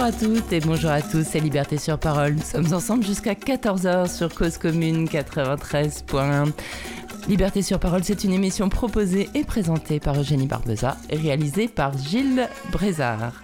Bonjour à toutes et bonjour à tous, c'est Liberté sur Parole. Nous sommes ensemble jusqu'à 14h sur Cause Commune 93.1. Liberté sur Parole, c'est une émission proposée et présentée par Eugénie Barbeza et réalisée par Gilles Brézard.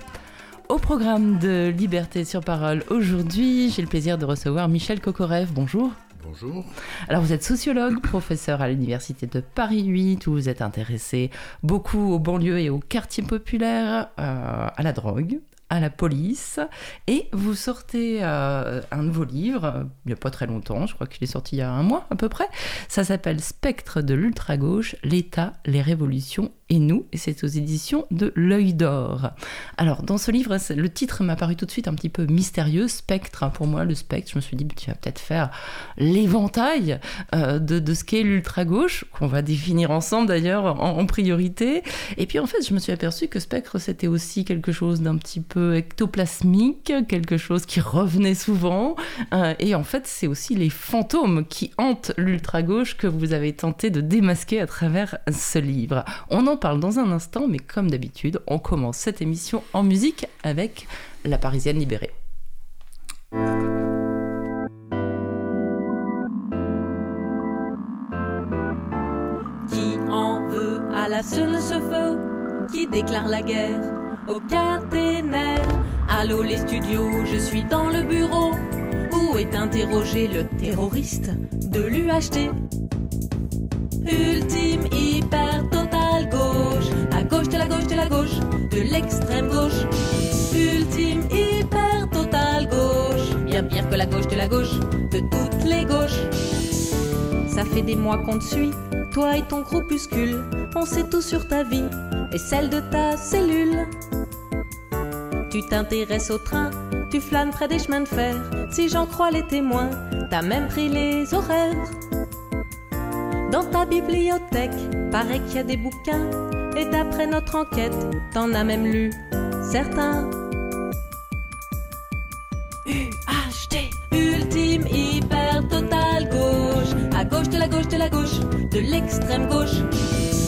Au programme de Liberté sur Parole, aujourd'hui, j'ai le plaisir de recevoir Michel Kokorev. Bonjour. Bonjour. Alors vous êtes sociologue, professeur à l'université de Paris 8, où vous êtes intéressé beaucoup aux banlieues et aux quartiers populaires, euh, à la drogue, à la police et vous sortez euh, un nouveau livre euh, il n'y a pas très longtemps, je crois qu'il est sorti il y a un mois à peu près. Ça s'appelle Spectre de l'ultra-gauche, l'État, les révolutions et nous, et c'est aux éditions de L'œil d'or. Alors, dans ce livre, le titre m'a paru tout de suite un petit peu mystérieux, spectre. Hein, pour moi, le spectre, je me suis dit, tu vas peut-être faire l'éventail euh, de, de, ce qu'est l'ultra-gauche, qu'on va définir ensemble d'ailleurs en, priorité. Et puis, en fait, je me suis aperçu que spectre, c'était aussi quelque chose d'un petit peu ectoplasmique, quelque chose qui revenait souvent. Euh, et en fait, c'est aussi les fantômes qui hantent l'ultra-gauche que vous avez tenté de démasquer à travers ce livre. On en parle dans un instant, mais comme d'habitude, on commence cette émission en musique avec La Parisienne libérée. Qui en veut à la seule qui déclare la guerre? Au caténaire Allô les studios, je suis dans le bureau. Où est interrogé le terroriste de l'UHT. Ultime hyper gauche, à gauche de la gauche de la gauche, de l'extrême gauche, ultime hyper total gauche, bien pire que la gauche de la gauche, fait des mois qu'on te suit, toi et ton groupuscule, on sait tout sur ta vie et celle de ta cellule. Tu t'intéresses au train, tu flânes près des chemins de fer. Si j'en crois les témoins, t'as même pris les horaires. Dans ta bibliothèque, paraît qu'il y a des bouquins. Et d'après notre enquête, t'en as même lu certains. De l'extrême gauche.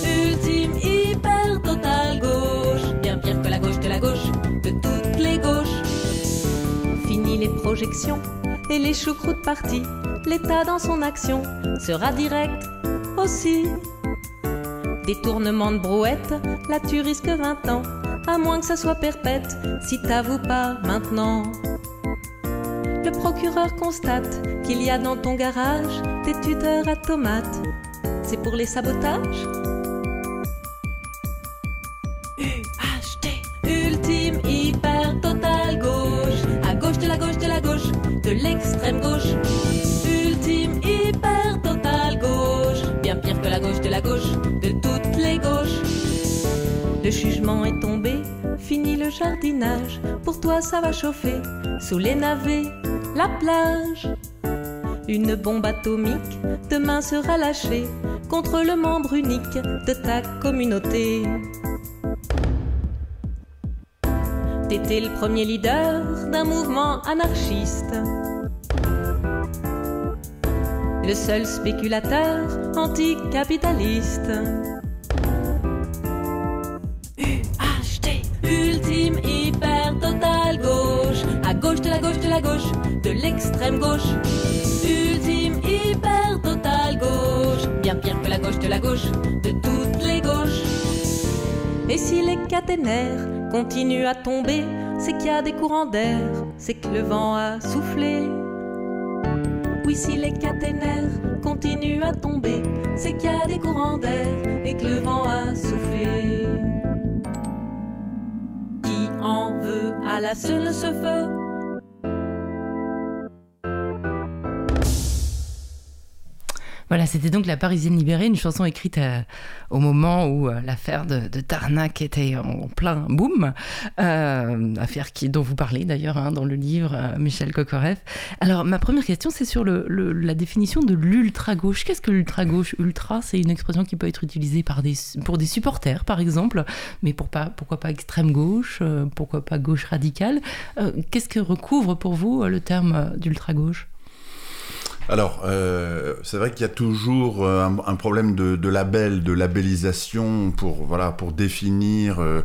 Ultime, hyper, total gauche. Bien pire que la gauche de la gauche, de toutes les gauches. Fini les projections et les choucroutes parties. L'État dans son action sera direct aussi. Détournement de brouette, là tu risques 20 ans, à moins que ça soit perpète, si t'avoues pas maintenant. Le procureur constate qu'il y a dans ton garage des tuteurs à tomates. C'est pour les sabotages UHT, ultime, hyper, total gauche, à gauche de la gauche de la gauche, de l'extrême gauche. la gauche de la gauche, de toutes les gauches. Le jugement est tombé, fini le jardinage. Pour toi, ça va chauffer sous les navets, la plage. Une bombe atomique demain sera lâchée contre le membre unique de ta communauté. T'étais le premier leader d'un mouvement anarchiste le seul spéculateur anticapitaliste. UHT, ultime, hyper, total gauche, à gauche de la gauche de la gauche, de l'extrême gauche. De la gauche, de toutes les gauches. Et si les caténaires continuent à tomber, c'est qu'il y a des courants d'air, c'est que le vent a soufflé. Oui, si les caténaires continuent à tomber, c'est qu'il y a des courants d'air et que le vent a soufflé. Qui en veut à la seule ce feu? Voilà, c'était donc La Parisienne libérée, une chanson écrite euh, au moment où euh, l'affaire de, Tarnac était en, plein boom, euh, affaire qui, dont vous parlez d'ailleurs hein, dans le livre Michel Kokorev. Alors, ma première question, c'est sur la définition de l'ultra-gauche. Qu'est-ce que l'ultra-gauche? Ultra, c'est une expression qui peut être utilisée par des, pour des supporters, par exemple, mais pourquoi pas extrême-gauche, pourquoi pas gauche radicale? Qu'est-ce que recouvre pour vous le terme d'ultra-gauche? Alors, euh, c'est vrai qu'il y a toujours euh, un, problème de, label, de labellisation pour, voilà, pour définir euh,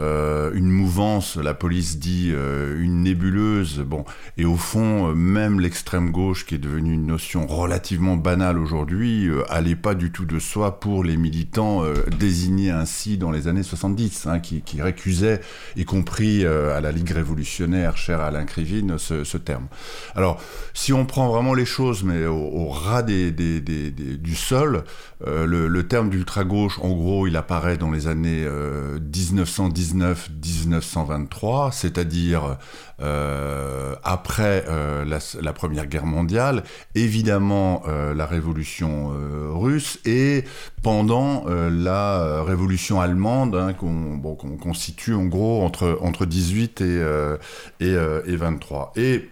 euh, une mouvance, la police dit euh, une nébuleuse. Bon, et au fond, euh, même l'extrême gauche, qui est devenue une notion relativement banale aujourd'hui, allait pas du tout de soi pour les militants désignés ainsi dans les années 70, hein, qui, qui récusaient, y compris à la Ligue révolutionnaire, chère à Alain Krivine, ce, ce terme. Alors, si on prend vraiment les choses, mais au, au ras des, des, des- du sol, euh, le, terme d'ultra-gauche, en gros, il apparaît dans les années euh, 1919-1923, c'est-à-dire euh, après euh, la, Première Guerre mondiale, évidemment euh, la Révolution euh, russe et pendant euh, la euh, Révolution allemande, hein, qu'on constitue en gros entre, entre 18 et, euh, et, euh, et 23. Et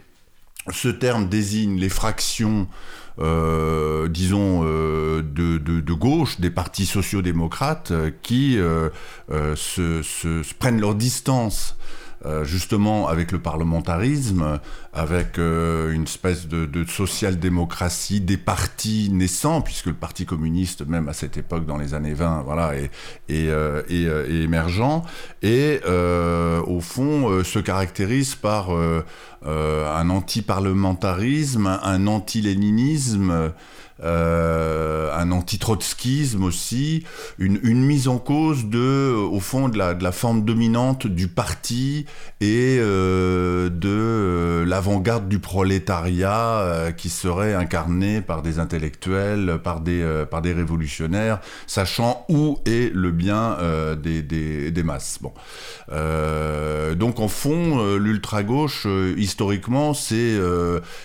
ce terme désigne les fractions, euh, disons, euh, de, de, de gauche, des partis sociaux-démocrates, euh, qui se prennent leur distance euh, justement avec le parlementarisme, avec euh, une espèce de, social-démocratie des partis naissants, puisque le Parti communiste, même à cette époque, dans les années 20, voilà, est, est, euh, est, est émergent, et au fond se caractérise par un anti-parlementarisme, un anti-léninisme, euh, un anti-trotskisme aussi, une, une mise en cause de, au fond, de la, de la forme dominante du parti et euh, de euh, l'avant-garde du prolétariat euh, qui serait incarné par des intellectuels, par des, par des révolutionnaires, sachant où est le bien des, des, des masses. Bon. Donc en fond, l'ultra-gauche, historiquement, c'est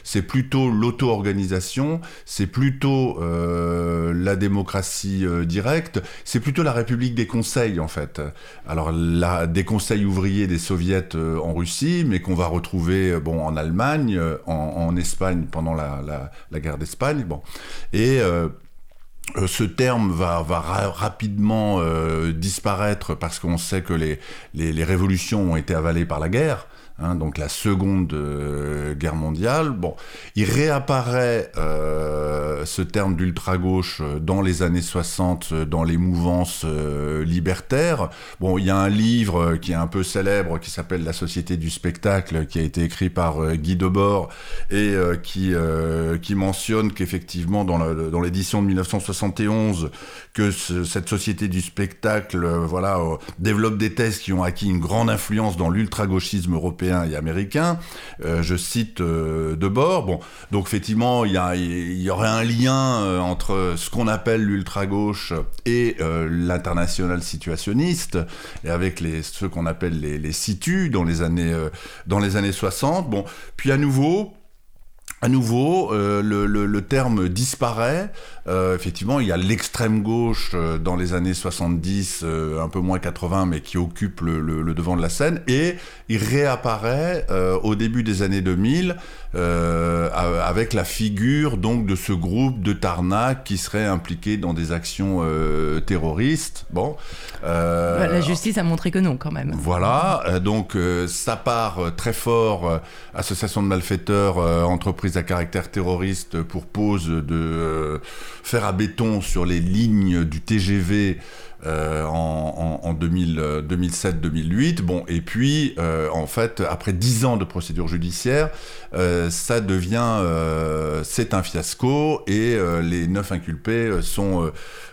c'est plutôt l'auto-organisation, c'est plutôt euh, la démocratie euh, directe, c'est plutôt la République des conseils en fait. Alors la, des conseils ouvriers des soviets euh, en Russie, mais qu'on va retrouver bon en Allemagne, en, Espagne pendant la, guerre d'Espagne, bon et ce terme va, va ra- rapidement disparaître parce qu'on sait que les révolutions ont été avalées par la guerre. Hein, donc la seconde euh, guerre mondiale. Bon, il réapparaît euh, ce terme d'ultra-gauche euh, dans les années 60, euh, dans les mouvances libertaires. Bon, il y a un livre qui est un peu célèbre qui s'appelle La Société du spectacle, qui a été écrit par Guy Debord et qui, mentionne qu'effectivement dans l'édition de 1971, que ce- cette société du spectacle voilà, développe des thèses qui ont acquis une grande influence dans l'ultra-gauchisme européen et américain. Euh, je cite euh, Debord. Bon, donc effectivement, il y, aurait un lien euh, entre ce qu'on appelle l'ultra-gauche et euh, l'international situationniste, et avec les, ceux qu'on appelle les, les situs dans les années, dans les années 60. Bon, puis à nouveau, à nouveau, le terme disparaît. Euh, effectivement, il y a l'extrême gauche euh, dans les années 70, euh, un peu moins 80, mais qui occupe le, le- le devant de la scène. Et il réapparaît euh, au début des années 2000 euh, a- avec la figure donc de ce groupe de Tarnac qui serait impliqué dans des actions euh, terroristes. Bon, euh, La justice a montré que non, quand même. voilà, donc euh, ça part très fort, euh, association de malfaiteurs, euh, entreprise à caractère terroriste pour pose de euh, fer à béton sur les lignes du TGV euh, en, en, en 2000, euh, 2007-2008. Bon, et puis euh, en fait, après dix ans de procédure judiciaire, ça devient, c'est un fiasco et les neuf inculpés sont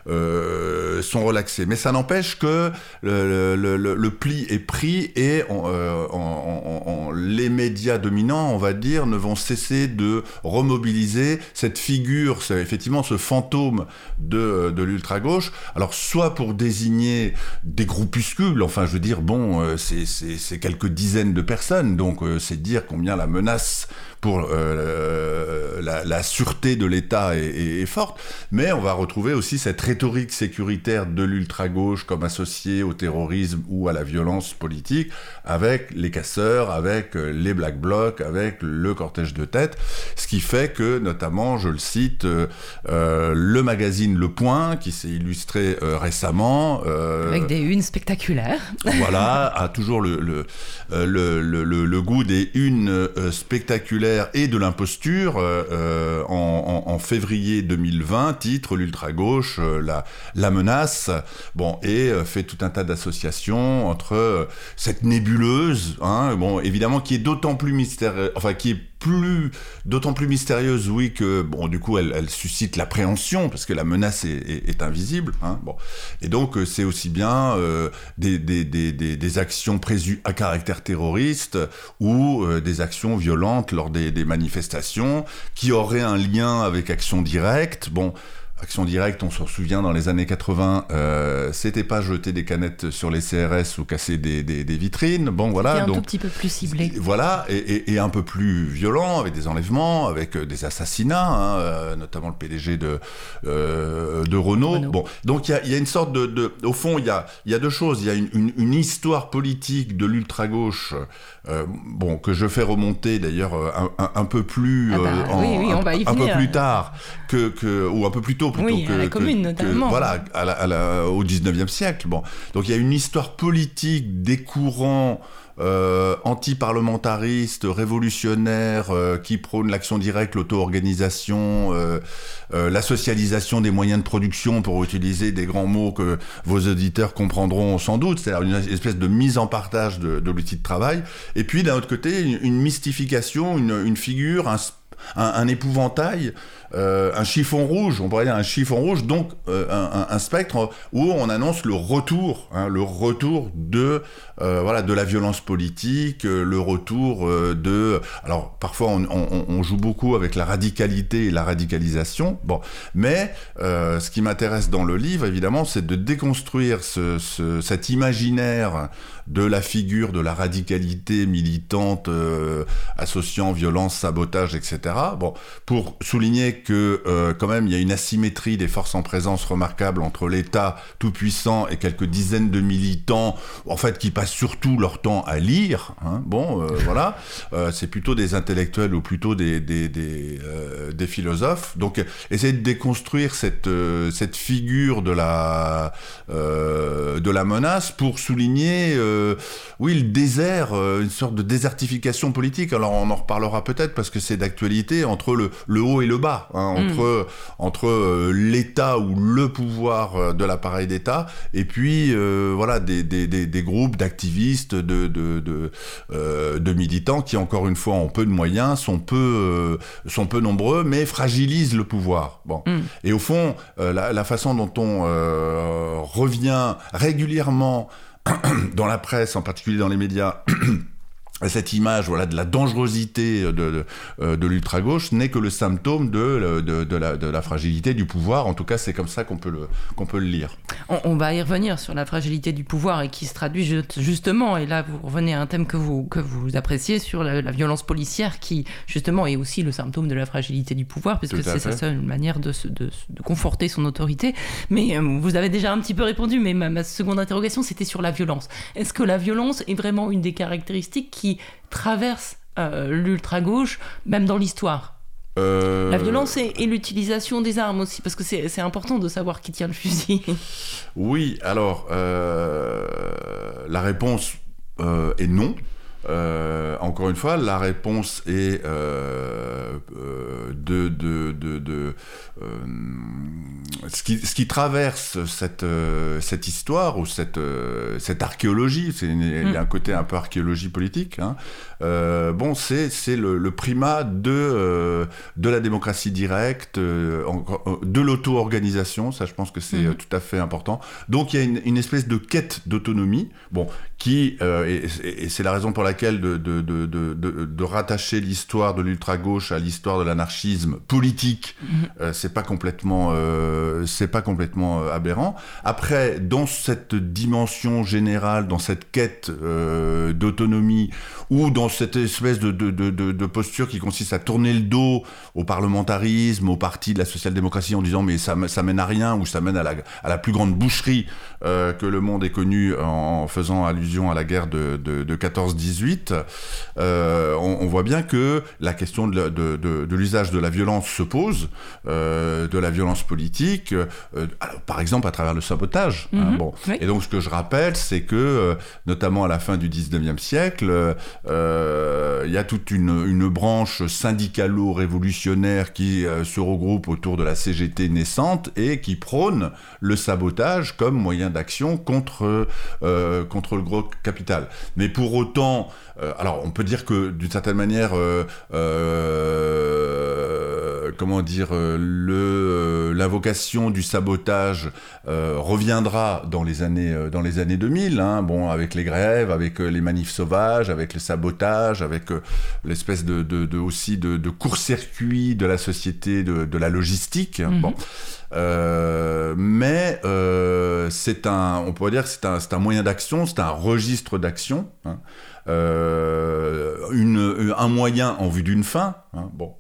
euh, sont relaxés. Mais ça n'empêche que le, pli est pris et euh, les médias dominants, on va dire, ne vont cesser de remobiliser cette figure, effectivement ce fantôme de, de l'ultra-gauche. Alors, soit pour désigner des groupuscules, enfin, je veux dire, bon, euh, c'est quelques dizaines de personnes, donc euh, c'est dire combien la menace pour euh, la, la sûreté de l'État est, est- est forte, mais on va retrouver aussi cette rhétorique sécuritaire de l'ultra-gauche comme associée au terrorisme ou à la violence politique, avec les casseurs, avec euh, les Black Blocs, avec le cortège de tête, ce qui fait que, notamment, je le cite, euh, le magazine Le Point, qui s'est illustré euh, récemment, Avec des unes spectaculaires. voilà, a toujours le, le, le, le, le- goût des unes euh, spectaculaires et de l'imposture en, en, février 2020, titre l'ultra-gauche, la, la menace, bon, et fait tout un tas d'associations entre cette nébuleuse, hein, bon, évidemment, qui est d'autant plus mystérieuse, enfin, qui est plus, d'autant plus mystérieuse, oui, que bon, du coup, elle, suscite l'appréhension parce que la menace est, invisible. Hein, bon, et donc euh, c'est aussi bien euh, des, actions présues à caractère terroriste ou euh, des actions violentes lors des, manifestations qui auraient un lien avec action directe. Bon. Action directe, on s'en souvient, dans les années 80, euh, c'était pas jeter des canettes sur les CRS ou casser des, des, vitrines. Bon, voilà. un tout petit peu plus ciblé. Voilà, et, et, un peu plus violent, avec des enlèvements, avec euh, des assassinats, hein, euh, notamment le PDG de, euh, de Renault. Bon, donc il y a, y a, une sorte de, de Au fond, il y a, y a deux choses. Il y a une, une, une, histoire politique de l'ultra-gauche, euh, bon, que je fais remonter d'ailleurs un, un, un, peu plus. Ah bah, oui, oui, on va y un, peu plus tard, que, que, ou un peu plus tôt oui, à la commune notamment. voilà, au 19e siècle. Bon. Donc il y a une histoire politique des courants euh, anti-parlementaristes, révolutionnaires, euh, qui prônent l'action directe, l'auto-organisation, euh, la socialisation des moyens de production, pour utiliser des grands mots que vos auditeurs comprendront sans doute, c'est-à-dire une espèce de mise en partage de, l'outil de travail. Et puis d'un autre côté, une, mystification, une, une figure, un un, épouvantail, euh, un chiffon rouge, on pourrait dire un chiffon rouge, donc euh, un, spectre où on annonce le retour, hein, le retour de euh, voilà de la violence politique, le retour de. Alors parfois on, joue beaucoup avec la radicalité et la radicalisation, bon, mais ce qui m'intéresse dans le livre évidemment, c'est de déconstruire cet imaginaire de la figure de la radicalité militante associant violence, sabotage, etc. Bon, pour souligner que euh, quand même il y a une asymétrie des forces en présence remarquable entre l'État tout puissant et quelques dizaines de militants, en fait, qui passent surtout leur temps à lire. Hein. bon, euh, voilà, euh, c'est plutôt des intellectuels ou plutôt des des, des, des philosophes. Donc, essayer de déconstruire cette cette figure de la de la menace pour souligner, oui, le désert, une sorte de désertification politique. Alors, on en reparlera peut-être parce que c'est d'actualité entre le, le, haut et le bas, hein, mm. entre, entre euh, l'État ou le pouvoir euh, de l'appareil d'État, et puis euh, voilà des, des, des, groupes d'activistes, de, de, de, de, militants qui, encore une fois, ont peu de moyens, sont peu, sont peu nombreux, mais fragilisent le pouvoir. Bon. Mm. Et au fond, la, la, façon dont on revient régulièrement dans la presse, en particulier dans les médias, cette image voilà de la dangerosité de, de, euh, de l'ultra-gauche n'est que le symptôme de, de, la, de la fragilité du pouvoir. En tout cas, c'est comme ça qu'on peut, le, qu'on peut le lire. On, va y revenir sur la fragilité du pouvoir et qui se traduit justement, et là vous revenez à un thème que vous, que vous appréciez, sur la, violence policière qui justement est aussi le symptôme de la fragilité du pouvoir, puisque c'est sa seule manière de, de, conforter son autorité. Mais euh, vous avez déjà un petit peu répondu, mais ma, ma seconde interrogation, c'était sur la violence. Est-ce que la violence est vraiment une des caractéristiques qui traverse euh, l'ultra-gauche, même dans l'histoire. Euh, La violence et, l'utilisation des armes aussi, parce que c'est important de savoir qui tient le fusil. Oui, alors, euh, la réponse est non. Encore une fois, la réponse est de, de, de ce qui, ce qui, traverse cette, euh, cette histoire ou cette, euh, cette archéologie, c'est il y a un mm. côté un peu archéologie politique, hein, euh, bon, c'est, c'est le, le, primat de, euh, de la démocratie directe, de l'auto-organisation, ça je pense que c'est mm. tout à fait important. Donc il y a une, une espèce de quête d'autonomie, bon, qui, et, et, c'est la raison pour laquelle de, de, de, de, rattacher l'histoire de l'ultra-gauche à l'histoire de l'anarchisme politique, mm. c'est pas complètement euh, c'est pas complètement euh, aberrant. Après, dans cette dimension générale, dans cette quête euh, d'autonomie, ou dans cette espèce de, posture qui consiste à tourner le dos au parlementarisme, au parti de la social-démocratie en disant mais ça, mène à rien, ou ça mène à la plus grande boucherie euh, que le monde est connu en faisant allusion à la guerre de, de, 14-18, euh, on, voit bien que la question de, de l'usage de la violence se pose, de la violence politique, par exemple à travers le sabotage. Hein, mhm. bon. Et donc ce que je rappelle, c'est que, notamment à la fin du 19e siècle, il y a toute une, une branche syndicalo-révolutionnaire qui se regroupe autour de la CGT naissante et qui prône le sabotage comme moyen d'action contre, euh, contre le gros capital. Mais pour autant, alors on peut dire que d'une certaine manière, euh, comment dire, le l'invocation du sabotage reviendra dans les années dans les années 2000. Hein, bon, avec les grèves, avec les manifs sauvages, avec le sabotage, avec l'espèce de, de, aussi de, de court-circuit de la société, de, de la logistique. Mhm. Bon. Euh, mais euh, c'est un, on pourrait dire que c'est un, un, moyen d'action, c'est un registre d'action, hein. Euh, un moyen en vue d'une fin. Hein, bon.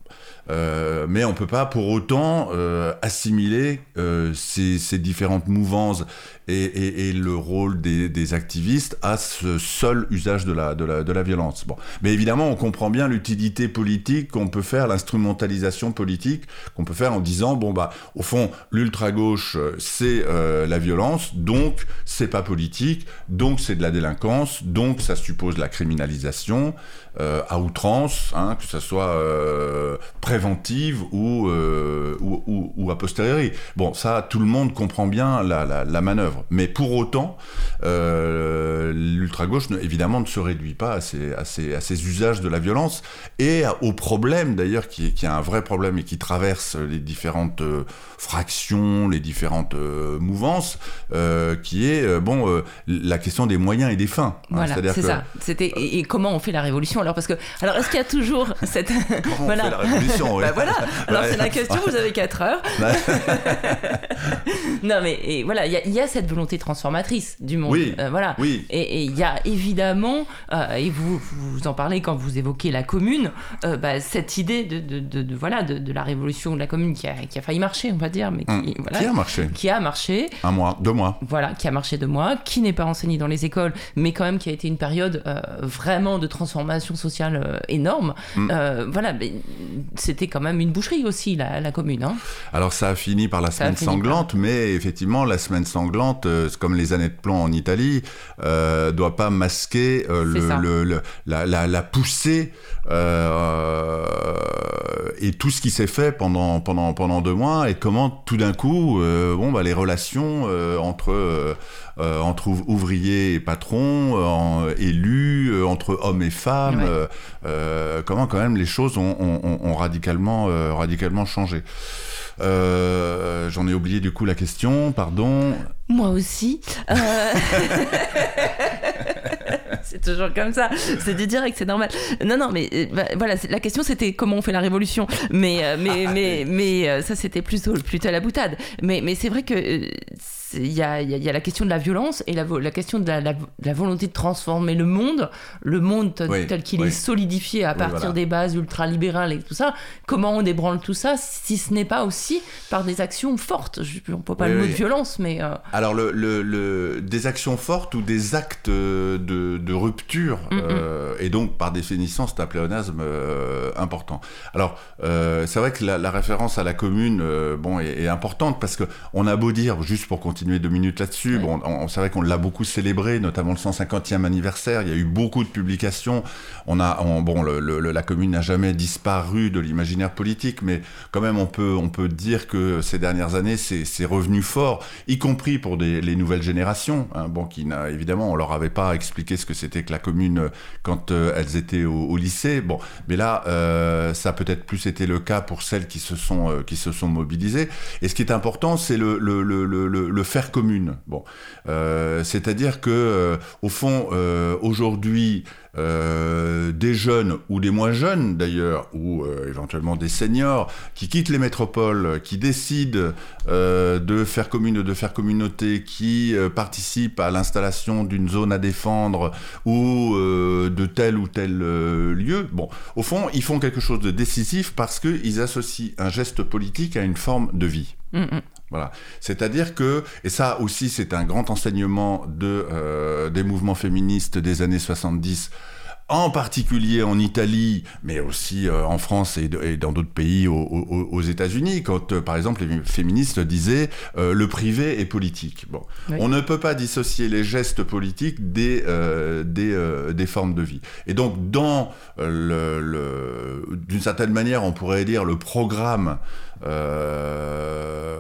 Euh, mais on peut pas pour autant euh, assimiler euh, ces, différentes mouvances et, le rôle des, activistes à ce seul usage de la, de la, de la violence. Bon. Mais évidemment, on comprend bien l'utilité politique qu'on peut faire, l'instrumentalisation politique qu'on peut faire en disant, bon, bah, au fond, l'ultra-gauche, c'est la violence, donc c'est pas politique, donc c'est de la délinquance, donc ça suppose la criminalisation à outrance, hein, que ça soit préventive euh, ou, ou, ou, a posteriori. Bon, ça, tout le monde comprend bien la, la, manœuvre. Mais pour autant, euh, l'ultra-gauche, évidemment, ne se réduit pas à ces, à, ces, à ces, usages de la violence et au problème, d'ailleurs, qui, qui est un vrai problème et qui traverse les différentes euh, fractions, les différentes mouvances, qui est, bon, la question des moyens et des fins. Hein. voilà, c'est ça. C'était, et, comment on fait la révolution Alors, parce que, alors, est-ce qu'il y a toujours cette... comment on fait la révolution bah voilà. Alors c'est la question, vous avez 4 heures. non mais et voilà, il y, a cette volonté transformatrice du monde. Oui. Euh, voilà. Oui. Et il y a évidemment, euh, et vous, vous en parlez quand vous évoquez la commune, euh, bah, cette idée de, de, de, voilà, de, la révolution de la commune qui a, qui a failli marcher, on va dire, mais qui, hum. voilà, qui a marché. Qui a marché. Un mois, deux mois. Voilà, qui a marché deux mois, qui n'est pas enseigné dans les écoles, mais quand même qui a été une période vraiment de transformation sociale énorme. Hum. voilà, c'est c'était quand même une boucherie aussi, la, commune. Hein. Alors ça a fini par la semaine sanglante, mais effectivement, la semaine sanglante, euh, comme les années de plomb en Italie, euh, doit pas masquer euh, le, la, poussée euh, et tout ce qui s'est fait pendant, pendant, pendant deux mois et comment tout d'un coup, bon, bah, les relations entre euh, entre ouvriers et patrons, euh, élus, euh, entre hommes et femmes. comment quand même les choses ont, radicalement, radicalement changé. J'en ai oublié du coup la question, pardon. Moi aussi. c'est toujours comme ça. C'est du direct, c'est normal. Non, non, mais bah, voilà, la question c'était comment on fait la révolution. Mais, mais, mais, mais, ça c'était plutôt, plutôt à la boutade. Mais, mais c'est vrai que il y a, y a, la question de la violence et la, la question de la, la, volonté de transformer le monde, le monde tel qu'il est solidifié à partir des bases ultralibérales et tout ça. Comment on débranle tout ça si ce n'est pas aussi par des actions fortes? Je, On peut pas le mot de violence, mais. Euh, Alors, le, le, des actions fortes ou des actes de, de rupture, mm, mm. Euh, et donc par définition, c'est un pléonasme euh, important. Alors, c'est vrai que la, référence à la commune bon, est, est importante parce qu'on a beau dire, juste pour continuer, deux minutes là-dessus. Bon, on, c'est vrai qu'on l'a beaucoup célébré, notamment le 150e anniversaire. Il y a eu beaucoup de publications. On a, bon, la commune n'a jamais disparu de l'imaginaire politique, mais quand même, on peut, on peut dire que ces dernières années, c'est revenu fort, y compris pour les nouvelles générations. Hein, bon, qui n'a évidemment, on leur avait pas expliqué ce que c'était que la commune quand euh, elles étaient au, lycée. Bon, mais là, euh, ça a peut-être plus été le cas pour celles qui se sont, euh, qui se sont mobilisées. Et ce qui est important, c'est le, le, le, le, le faire commune. Bon, euh, c'est-à-dire que euh, au fond, euh, aujourd'hui, des jeunes ou des moins jeunes d'ailleurs, ou éventuellement des seniors, qui quittent les métropoles, qui décident de faire commune, de faire communauté, qui participent à l'installation d'une zone à défendre ou de tel ou tel lieu. Bon, au fond, ils font quelque chose de décisif parce qu'ils associent un geste politique à une forme de vie. Mm, mm. Voilà. C'est-à-dire que, et ça aussi c'est un grand enseignement de, euh, des mouvements féministes des années 70, en particulier en Italie, mais aussi euh, en France et, dans d'autres pays aux, États-Unis, quand euh, par exemple les féministes disaient euh, le privé est politique. Bon, on ne peut pas dissocier les gestes politiques des des, des, formes de vie. Et donc dans le, le d'une certaine manière, on pourrait dire le programme euh,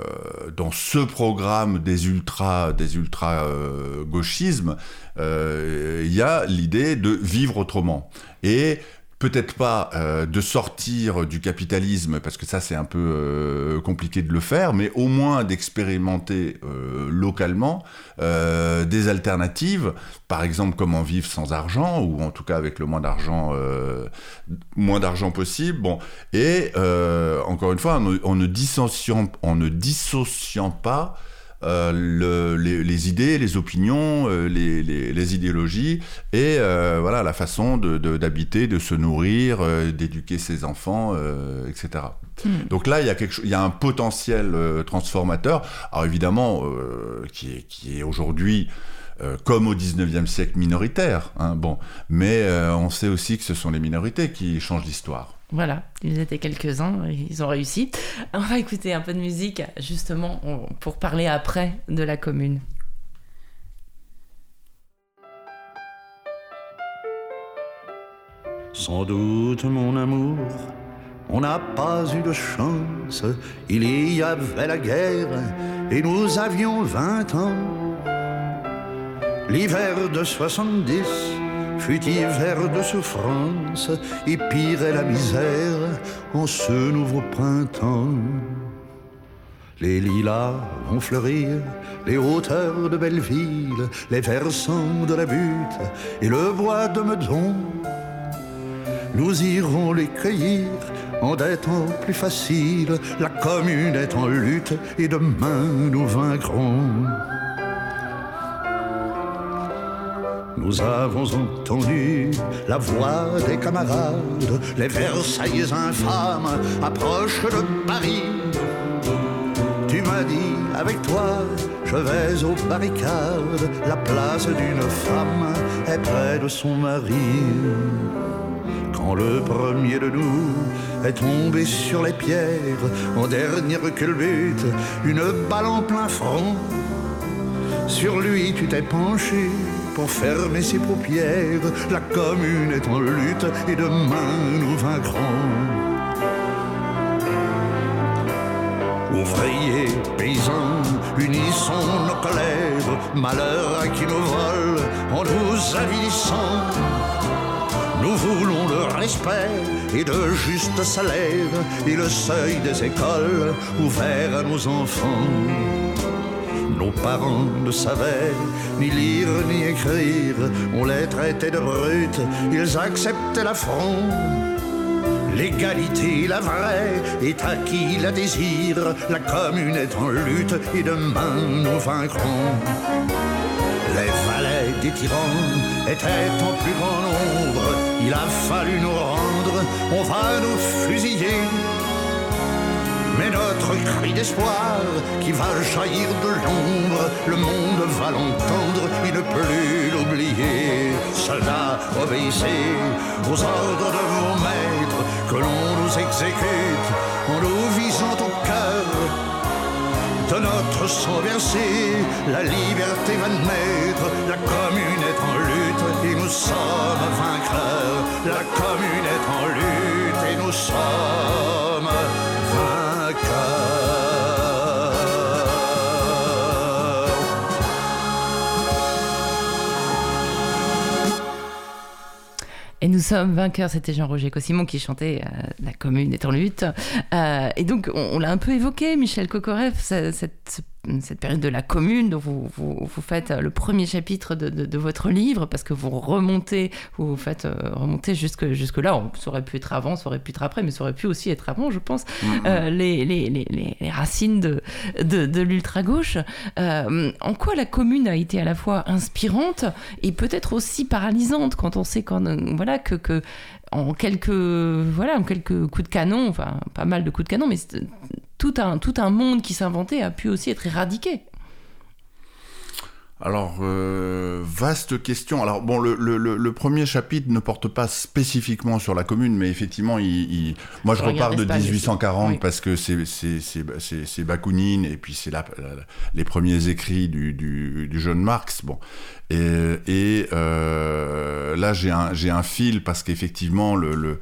dans ce programme des ultra, des ultra euh, gauchismes, euh, il y a l'idée de vivre autrement. Et peut-être pas euh, de sortir du capitalisme, parce que ça c'est un peu euh, compliqué de le faire, mais au moins d'expérimenter euh, localement des alternatives, par exemple comment vivre sans argent, ou en tout cas avec le moins d'argent moins d'argent possible. Bon, et encore une fois, en, en ne dissociant pas euh, les, idées, les opinions, euh, les, idéologies et euh, voilà la façon d'habiter, de, se nourrir, d'éduquer ses enfants, etc. Hmm. Donc là, il y a, quelque, il y a un potentiel transformateur. Alors évidemment, qui est, qui est aujourd'hui comme au 19e siècle minoritaire. Hein, bon, mais on sait aussi que ce sont les minorités qui changent l'histoire. Voilà, ils étaient quelques-uns, ils ont réussi. On va écouter un peu de musique, justement, pour parler après de la commune. Sans doute, mon amour, on n'a pas eu de chance. Il y avait la guerre et nous avions vingt ans. L'hiver de 70 fut hiver de souffrance et pire est la misère en ce nouveau printemps. Les lilas vont fleurir, les hauteurs de Belleville, les versants de la butte et le bois de Meudon. Nous irons les cueillir en des plus faciles. La commune est en lutte et demain nous vaincrons. Nous avons entendu la voix des camarades, les Versailles infâmes approchent de Paris. Tu m'as dit, avec toi, je vais aux barricades, la place d'une femme est près de son mari. Quand le premier de nous est tombé sur les pierres, en dernier culbute, une balle en plein front, sur lui tu t'es penché pour fermer ses paupières. La commune est en lutte et demain nous vaincrons. Ouvriers, paysans, unissons nos colères, malheur à qui nous vole en nous avilissant. Nous voulons le respect et de justes salaires et le seuil des écoles ouvert à nos enfants. Nos parents ne savaient ni lire ni écrire, on les traitait de brutes, ils acceptaient l'affront. L'égalité, la vraie, est à qui la désire, la commune est en lutte et demain nous vaincrons. Les valets des tyrans étaient en plus grand nombre, il a fallu nous rendre, on va nous fusiller mais notre cri d'espoir qui va jaillir de l'ombre, le monde va l'entendre et ne plus l'oublier. Soldats, obéissez aux ordres de vos maîtres, que l'on nous exécute en nous visant au cœur. De notre sang versé, la liberté va naître, la commune est en lutte et nous sommes vainqueurs. La commune est en lutte et nous sommes sommes vainqueurs, c'était Jean-Roger Cossimon qui chantait euh, La commune est en lutte. Euh, et donc, on, l'a un peu évoqué, Michel Kokorev, cette, cette période de la commune dont vous, vous, faites le premier chapitre de, de, votre livre, parce que vous remontez, vous faites euh, remonter jusque, jusque là, ça aurait pu être avant, ça aurait pu être après, mais ça aurait pu aussi être avant, je pense, mm-hmm. euh, les, les, les, les, racines de, de, l'ultra-gauche. Euh, en quoi la commune a été à la fois inspirante et peut-être aussi paralysante quand on sait quand, voilà, que, que en quelques voilà en quelques coups de canon, enfin pas mal de coups de canon, mais un tout un monde qui s'inventait a pu aussi être éradiqué. Alors, euh, vaste question. Alors, bon, le, le- le- le premier chapitre ne porte pas spécifiquement sur la commune, mais effectivement, il, il- moi, je repars de l'Espagne aussi. 1840 Oui. parce que c'est- Bakounine et puis c'est la- la- les premiers écrits du, du- du jeune Marx. Bon. Et, et, euh, là, j'ai un, fil parce qu'effectivement, le,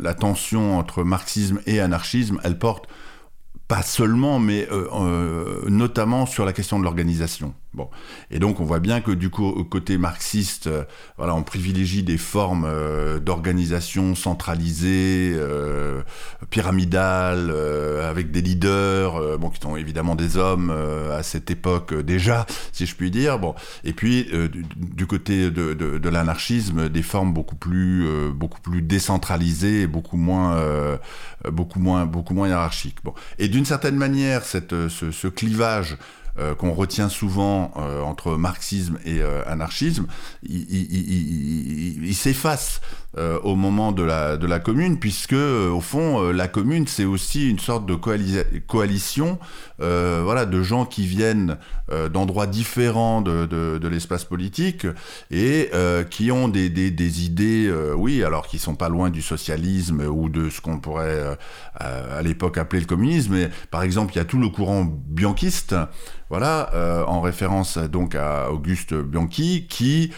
la tension entre marxisme et anarchisme, elle porte pas seulement, mais euh, euh, notamment sur la question de l'organisation. Bon, et donc on voit bien que du coup, côté marxiste, euh, on privilégie des formes euh, d'organisation centralisées, euh, pyramidales, euh, avec des leaders, qui sont évidemment des hommes à cette époque déjà, si je puis dire. Et puis du, côté de, l'anarchisme, des formes beaucoup plus, décentralisées, et beaucoup moins, hiérarchiques. Et d'une certaine manière, ce, clivage qu'on retient souvent euh, entre marxisme et euh, anarchisme, il- il s'efface euh, au moment de la, de la commune, puisque euh, au fond, euh, la commune, c'est aussi une sorte de coalition voilà, de gens qui viennent d'endroits différents de, de, l'espace politique et qui ont des, des, des idées, oui, alors qui sont pas loin du socialisme ou de ce qu'on pourrait à, l'époque appeler le communisme, mais par exemple, il y a tout le courant bianchiste, voilà, en référence donc à Auguste Bianchi, qui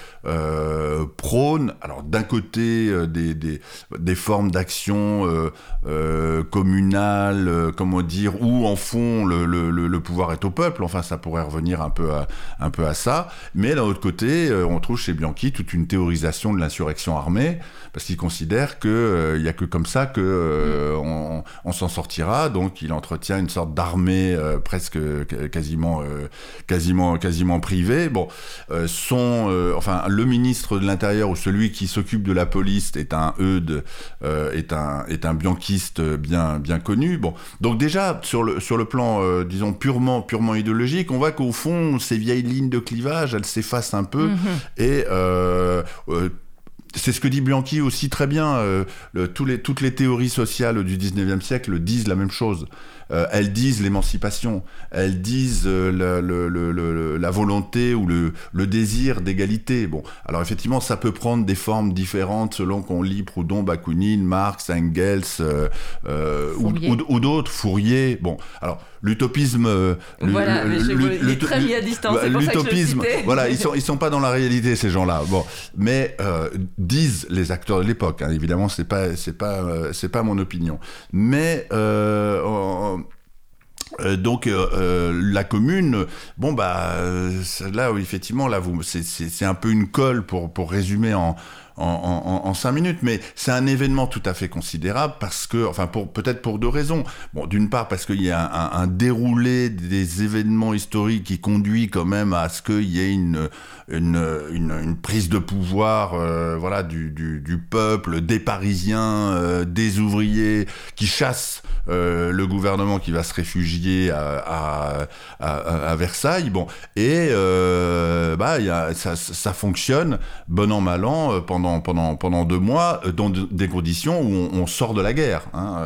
prône, alors d'un côté euh, des, formes d'action euh, euh, communale, comment dire, où en fond le, pouvoir est au peuple, enfin ça pourrait revenir un peu à, ça, mais d'un autre côté, on trouve chez Bianchi toute une théorisation de l'insurrection armée, parce qu'il considère qu'il n'y a que comme ça que euh, on, on s'en sortira, donc il entretient une sorte d'armée presque quasiment, quasiment, quasiment privée. Bon, son, enfin, le ministre de l'Intérieur ou celui qui s'occupe de la police est un Eudes, euh, est un, est un bianchiste bien, bien connu. Bon, donc déjà sur le, sur le plan, euh, disons purement, purement idéologique, on voit qu'au fond ces vieilles lignes de clivage, elles s'effacent un peu et euh, c'est ce que dit Bianchi aussi très bien. euh, le- tous les, toutes les théories sociales du 19e siècle disent la même chose. Euh, elles disent l'émancipation, elles disent euh, la, le- le- le- la volonté ou le, désir d'égalité. Bon, alors effectivement, ça peut prendre des formes différentes selon qu'on lit Proudhon, Bakounine, Marx, Engels euh, ou- ou d'autres, Fourier. Bon, alors l'utopisme. euh, Voilà, très mis à distance, L'utopisme, voilà, ils sont, ils sont pas dans la réalité ces gens-là. Bon, mais euh, disent les acteurs de l'époque. hein, évidemment, c'est pas, c'est pas, euh, c'est pas mon opinion. Mais euh, donc euh, la commune, bon bah là effectivement là vous c'est un peu une colle pour pour résumer en en, cinq minutes, mais c'est un événement tout à fait considérable parce que, enfin, peut-être pour deux raisons. Bon, d'une part parce qu'il y a un déroulé des événements historiques qui conduit quand même à ce qu'il y ait une une, une, prise de pouvoir, euh, voilà, du, du, peuple, des Parisiens, euh, des ouvriers qui chassent euh, le gouvernement qui va se réfugier à, à, Versailles. Bon, et bah, y a, ça, ça fonctionne bon an mal an pendant pendant pendant deux mois dans de- des conditions où on, sort de la guerre, hein,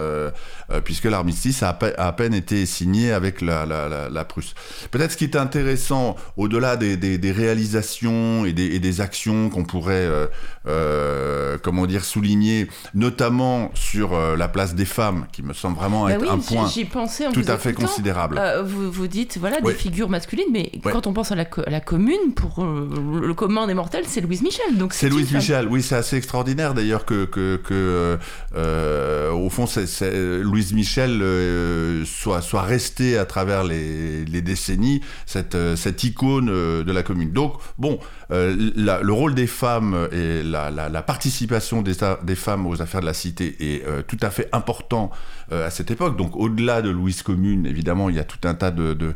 puisque l'armistice a, à peine été signé avec la, la, la, la Prusse. Peut-être ce qui est intéressant au-delà des, des, des réalisations et des, et des actions qu'on pourrait euh, euh, comment dire souligner, notamment sur euh, la place des femmes, qui me semble vraiment Bah être oui, un point en tout à fait écoutant. considérable. Euh, vous, vous dites, voilà, Oui. des figures masculines, mais quand on pense à la, co- à la commune, pour euh, le commun des mortels, c'est Louise Michel. Donc C'est Louise. Michel, oui, c'est assez extraordinaire d'ailleurs que, que, que euh, euh, au fond, c'est, c'est- Louise Michel euh, soit, soit restée à travers les, décennies cette, euh, cette icône euh, de la commune. Donc, bon, le rôle des femmes et la, participation des, femmes aux affaires de la cité est tout à fait important à cette époque. Donc, au-delà de Louise Commune, évidemment, il y a tout un tas de,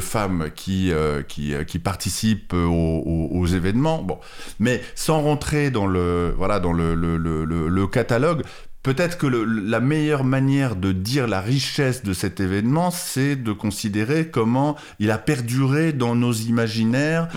femmes qui, qui, participent aux, événements. Bon, mais sans rentrer dans le voilà dans le catalogue, Peut-être que le- la meilleure manière de dire la richesse de cet événement, c'est de considérer comment il a perduré dans nos imaginaires,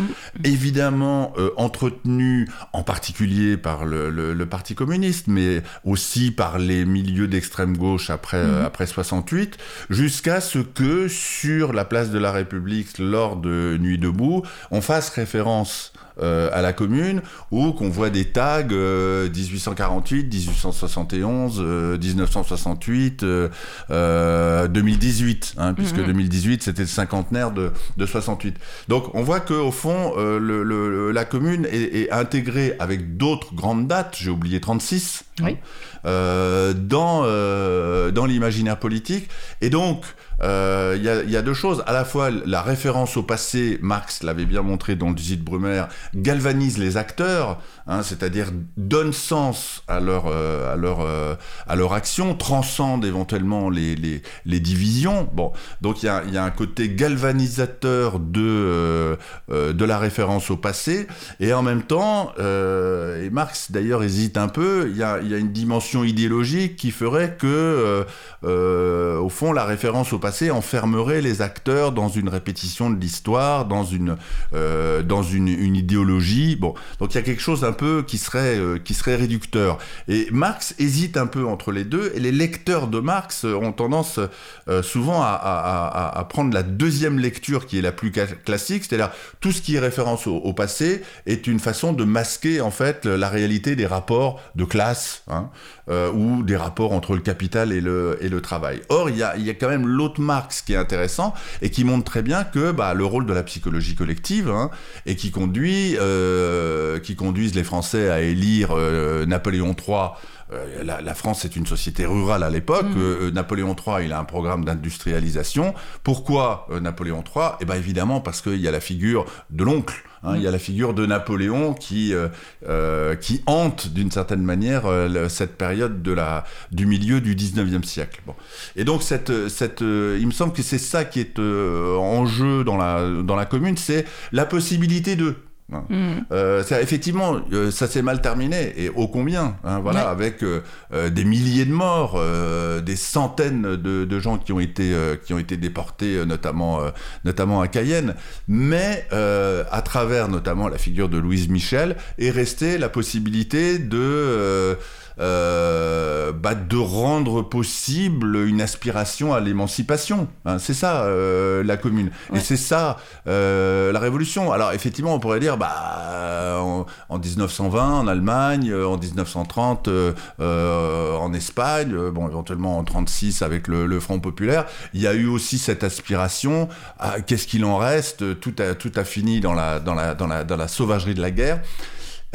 évidemment euh, entretenu en particulier par le, le- le Parti communiste, mais aussi par les milieux d'extrême gauche après, euh, après 68, jusqu'à ce que sur la place de la République, lors de Nuit debout, on fasse référence euh, à la commune, ou qu'on voit des tags euh, 1848, 1871, euh, 1968, euh, euh, 2018, hein, puisque Mhm. 2018 c'était le cinquantenaire de, de 68. Donc on voit que au fond euh, le, le- la commune est, est intégrée avec d'autres grandes dates, j'ai oublié 36, Oui. euh, dans, dans l'imaginaire politique. Et donc, euh, il y, a, il y a deux choses. À la fois, la référence au passé, Marx l'avait bien montré dans le Brumaire, galvanise les acteurs, hein, c'est-à-dire donne sens à leur, euh, à, leur, euh, à leur action, transcende éventuellement les, les, les divisions. Bon, donc il y a, y a un côté galvanisateur de, euh, de la référence au passé, et en même temps, et Marx d'ailleurs hésite un peu, il y a, y a une dimension idéologique qui ferait que, au fond, la référence au passé enfermerait les acteurs dans une répétition de l'histoire, dans une, dans une, une idéologie. Bon, donc il y a quelque chose qui serait, euh, qui serait réducteur. Et Marx hésite un peu entre les deux, et les lecteurs de Marx ont tendance euh, souvent à, prendre la deuxième lecture qui est la plus classique, c'est-à-dire tout ce qui est référence au, passé est une façon de masquer en fait la réalité des rapports de classe hein, euh, ou des rapports entre le capital et le, et le travail. Or, il y a, y a quand même l'autre Marx qui est intéressant et qui montre très bien que bah, le rôle de la psychologie collective hein, et qui conduit, euh, qui conduisent les Français à élire euh, Napoléon III euh, la, la France est une société rurale à l'époque. Mhm. Euh, Napoléon III, il a un programme d'industrialisation. Pourquoi euh, Napoléon III Eh ben évidemment parce qu'il y a la figure de l'oncle. hein, Il y a la figure de Napoléon qui euh, qui hante d'une certaine manière cette période de la du milieu du 19e siècle. Bon. Et donc cette cette il me semble que c'est ça qui est en jeu dans la dans la commune, c'est la possibilité de hein. Mhm. Euh, ça, effectivement, euh, ça s'est mal terminé, et ô combien, hein, voilà, Ouais. avec euh, euh, des milliers de morts, euh, des centaines de, de gens qui ont été, euh, qui ont été déportés, notamment, euh, notamment à Cayenne, mais euh, à travers notamment la figure de Louise Michel, est restée la possibilité de... euh, bah, de rendre possible une aspiration à l'émancipation. hein. c'est ça euh, la commune. Ouais. Et c'est ça euh, la révolution. Alors effectivement, on pourrait dire, bah, en, en 1920 en Allemagne, euh, en 1930 euh, euh, en Espagne, bon éventuellement en 36 avec le, le Front populaire, il y a eu aussi cette aspiration à qu'est-ce qu'il en reste. Tout a tout a fini dans la dans la dans la dans la sauvagerie de la guerre.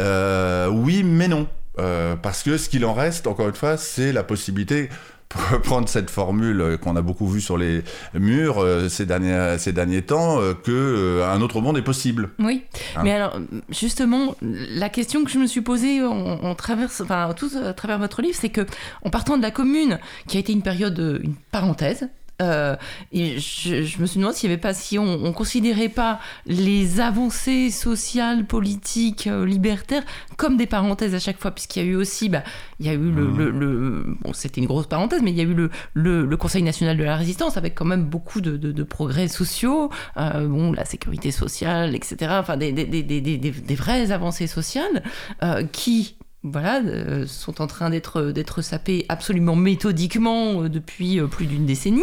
Euh, oui, mais non. Euh, parce que ce qu'il en reste, encore une fois, c'est la possibilité, pour prendre cette formule qu'on a beaucoup vue sur les murs euh, ces, derniers, ces derniers temps, euh, que euh, un autre monde est possible. Oui, Hein. mais alors justement, la question que je me suis posée en, en traverse, enfin tout à travers votre livre, c'est que en partant de la commune, qui a été une période, une parenthèse. Euh, et je, je me suis demandé s'il n'y avait pas, si on, on considérait pas les avancées sociales, politiques, euh, libertaires comme des parenthèses à chaque fois, puisqu'il y a eu aussi, bah, il y a eu le, Mhm. le- le- bon, c'était une grosse parenthèse, mais il y a eu le, Conseil national de la résistance avec quand même beaucoup de, de- de progrès sociaux, euh, bon, la sécurité sociale, etc. Enfin, des, des, des, des, des, des vraies avancées sociales qui voilà, euh, sont en train d'être d'être sapées absolument méthodiquement euh, depuis euh, plus d'une décennie.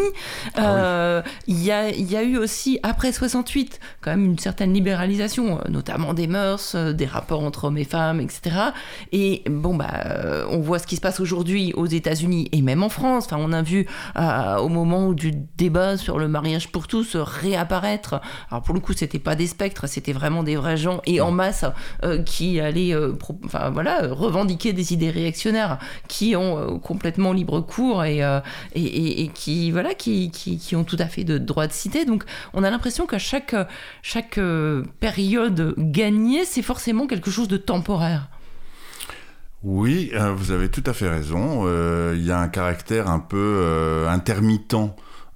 Euh, Il y, a, y a eu aussi, après 68, quand même une certaine libéralisation, notamment des mœurs, des rapports entre hommes et femmes, etc. Et bon, bah, on voit ce qui se passe aujourd'hui aux États-Unis et même en France. Enfin, on a vu euh, au moment du débat sur le mariage pour tous réapparaître. Alors pour le coup, c'était pas des spectres, c'était vraiment des vrais gens et en masse qui allaient, enfin voilà, revendiquer des idées réactionnaires qui ont euh, complètement libre cours et, euh, et, et- qui voilà, qui, qui, qui ont tout à fait de droit de citer. Donc on a l'impression qu'à chaque chaque euh, période gagnée, c'est forcément quelque chose de temporaire. Oui, vous avez tout à fait raison. Il y a un caractère un peu intermittent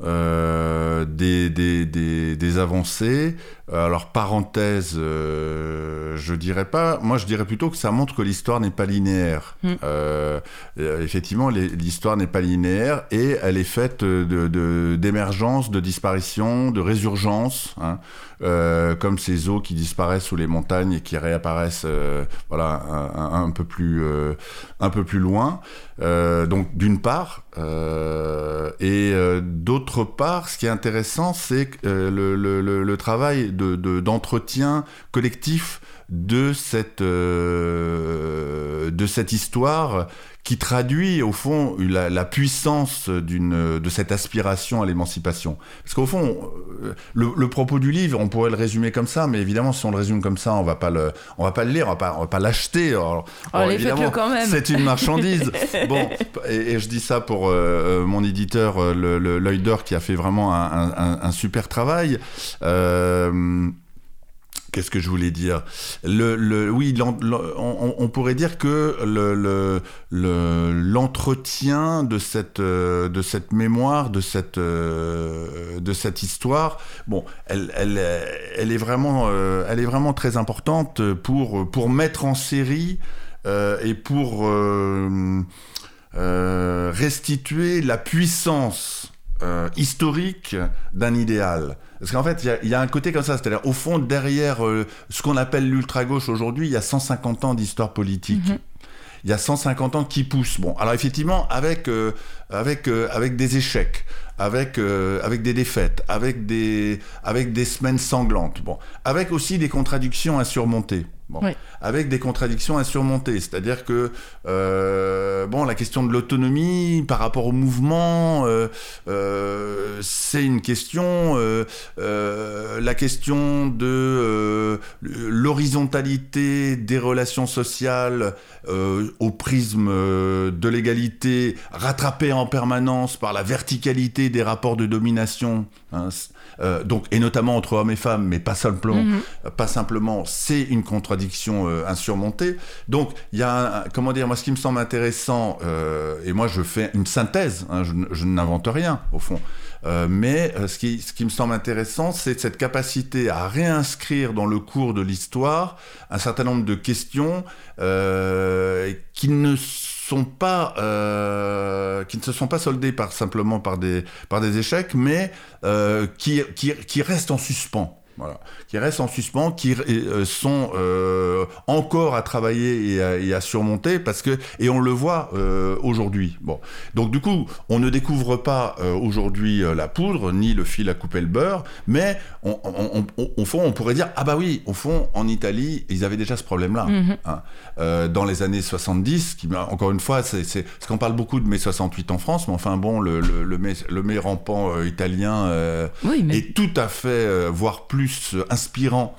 des, des, des avancées alors parenthèse, euh, je dirais pas. Moi, je dirais plutôt que ça montre que l'histoire n'est pas linéaire. Mm. Euh, euh, effectivement, l'histoire n'est pas linéaire et elle est faite de de- d'émergence, de, disparition, de résurgence, hein, euh, comme ces eaux qui disparaissent sous les montagnes et qui réapparaissent, euh, voilà, un, peu plus, euh, un peu plus loin. Euh, donc, d'une part, euh, et euh, d'autre part, ce qui est intéressant, c'est que, euh, le, le- le- le travail de- de- d'entretien collectif de cette, euh, de cette histoire qui traduit au fond la, la puissance d'une, de cette aspiration à l'émancipation. Parce qu'au fond, euh, le, le propos du livre, on pourrait le résumer comme ça, mais évidemment, si on le résume comme ça, on va pas le, on va pas le lire, on va pas, on va pas l'acheter. Alors, bon, Allez, évidemment, faites-le quand même. C'est une marchandise. bon, et, et je dis ça pour euh, euh, mon éditeur, euh, l'œil d'or, qui a fait vraiment un, un- un- un super travail. Euh, Qu'est-ce que je voulais dire le, le- Oui, on, pourrait dire que le- le- l'entretien de, cette, euh, de cette mémoire, de cette, euh, de cette histoire, bon, elle, elle, elle, est vraiment, euh, elle est vraiment très importante pour, pour mettre en série et pour restituer la puissance euh, historique d'un idéal. Parce qu'en fait, il y a- il y, a un côté comme ça, c'est-à-dire au fond, derrière euh, ce qu'on appelle l'ultra-gauche aujourd'hui, il y a 150 ans d'histoire politique. Mhm. Il y a 150 ans qui poussent. Bon, alors effectivement, avec, euh, avec, avec des échecs, avec, avec des défaites, avec des, avec des semaines sanglantes, bon, avec aussi des contradictions à surmonter. Bon, Oui. avec des contradictions à surmonter, c'est-à-dire que euh, bon, la question de l'autonomie par rapport au mouvement, euh, euh, c'est une question. la question de l'horizontalité des relations sociales au prisme de l'égalité, rattrapée en permanence par la verticalité des rapports de domination, hein, donc et notamment entre hommes et femmes, mais pas simplement, Mhm. pas simplement, c'est une contradiction euh, insurmontée. Donc il y a, comment dire, moi ce qui me semble intéressant, euh, et moi je fais une synthèse, hein, je, n'invente rien au fond, euh, mais ce, qui, ce qui me semble intéressant, c'est cette capacité à réinscrire dans le cours de l'histoire un certain nombre de questions qui ne sont pas qui ne se sont pas soldées par simplement par des par des échecs mais qui, qui qui restent en suspens voilà, qui restent en suspens, qui euh, sont euh, encore à travailler et à, et à surmonter parce que et on le voit euh, aujourd'hui. Bon, donc du coup, on ne découvre pas aujourd'hui la poudre ni le fil à couper le beurre, mais on, on- on- on- au fond, on pourrait dire ah bah oui, au fond, en Italie, ils avaient déjà ce problème-là. Mhm. hein. Euh, dans les années 70, qui, encore une fois, c'est, c'est, parce qu'on parle beaucoup de mai 68 en France, mais enfin bon, le, le, le, mai, le mai rampant euh, italien euh, Oui, mais est tout à fait, voire plus inspirant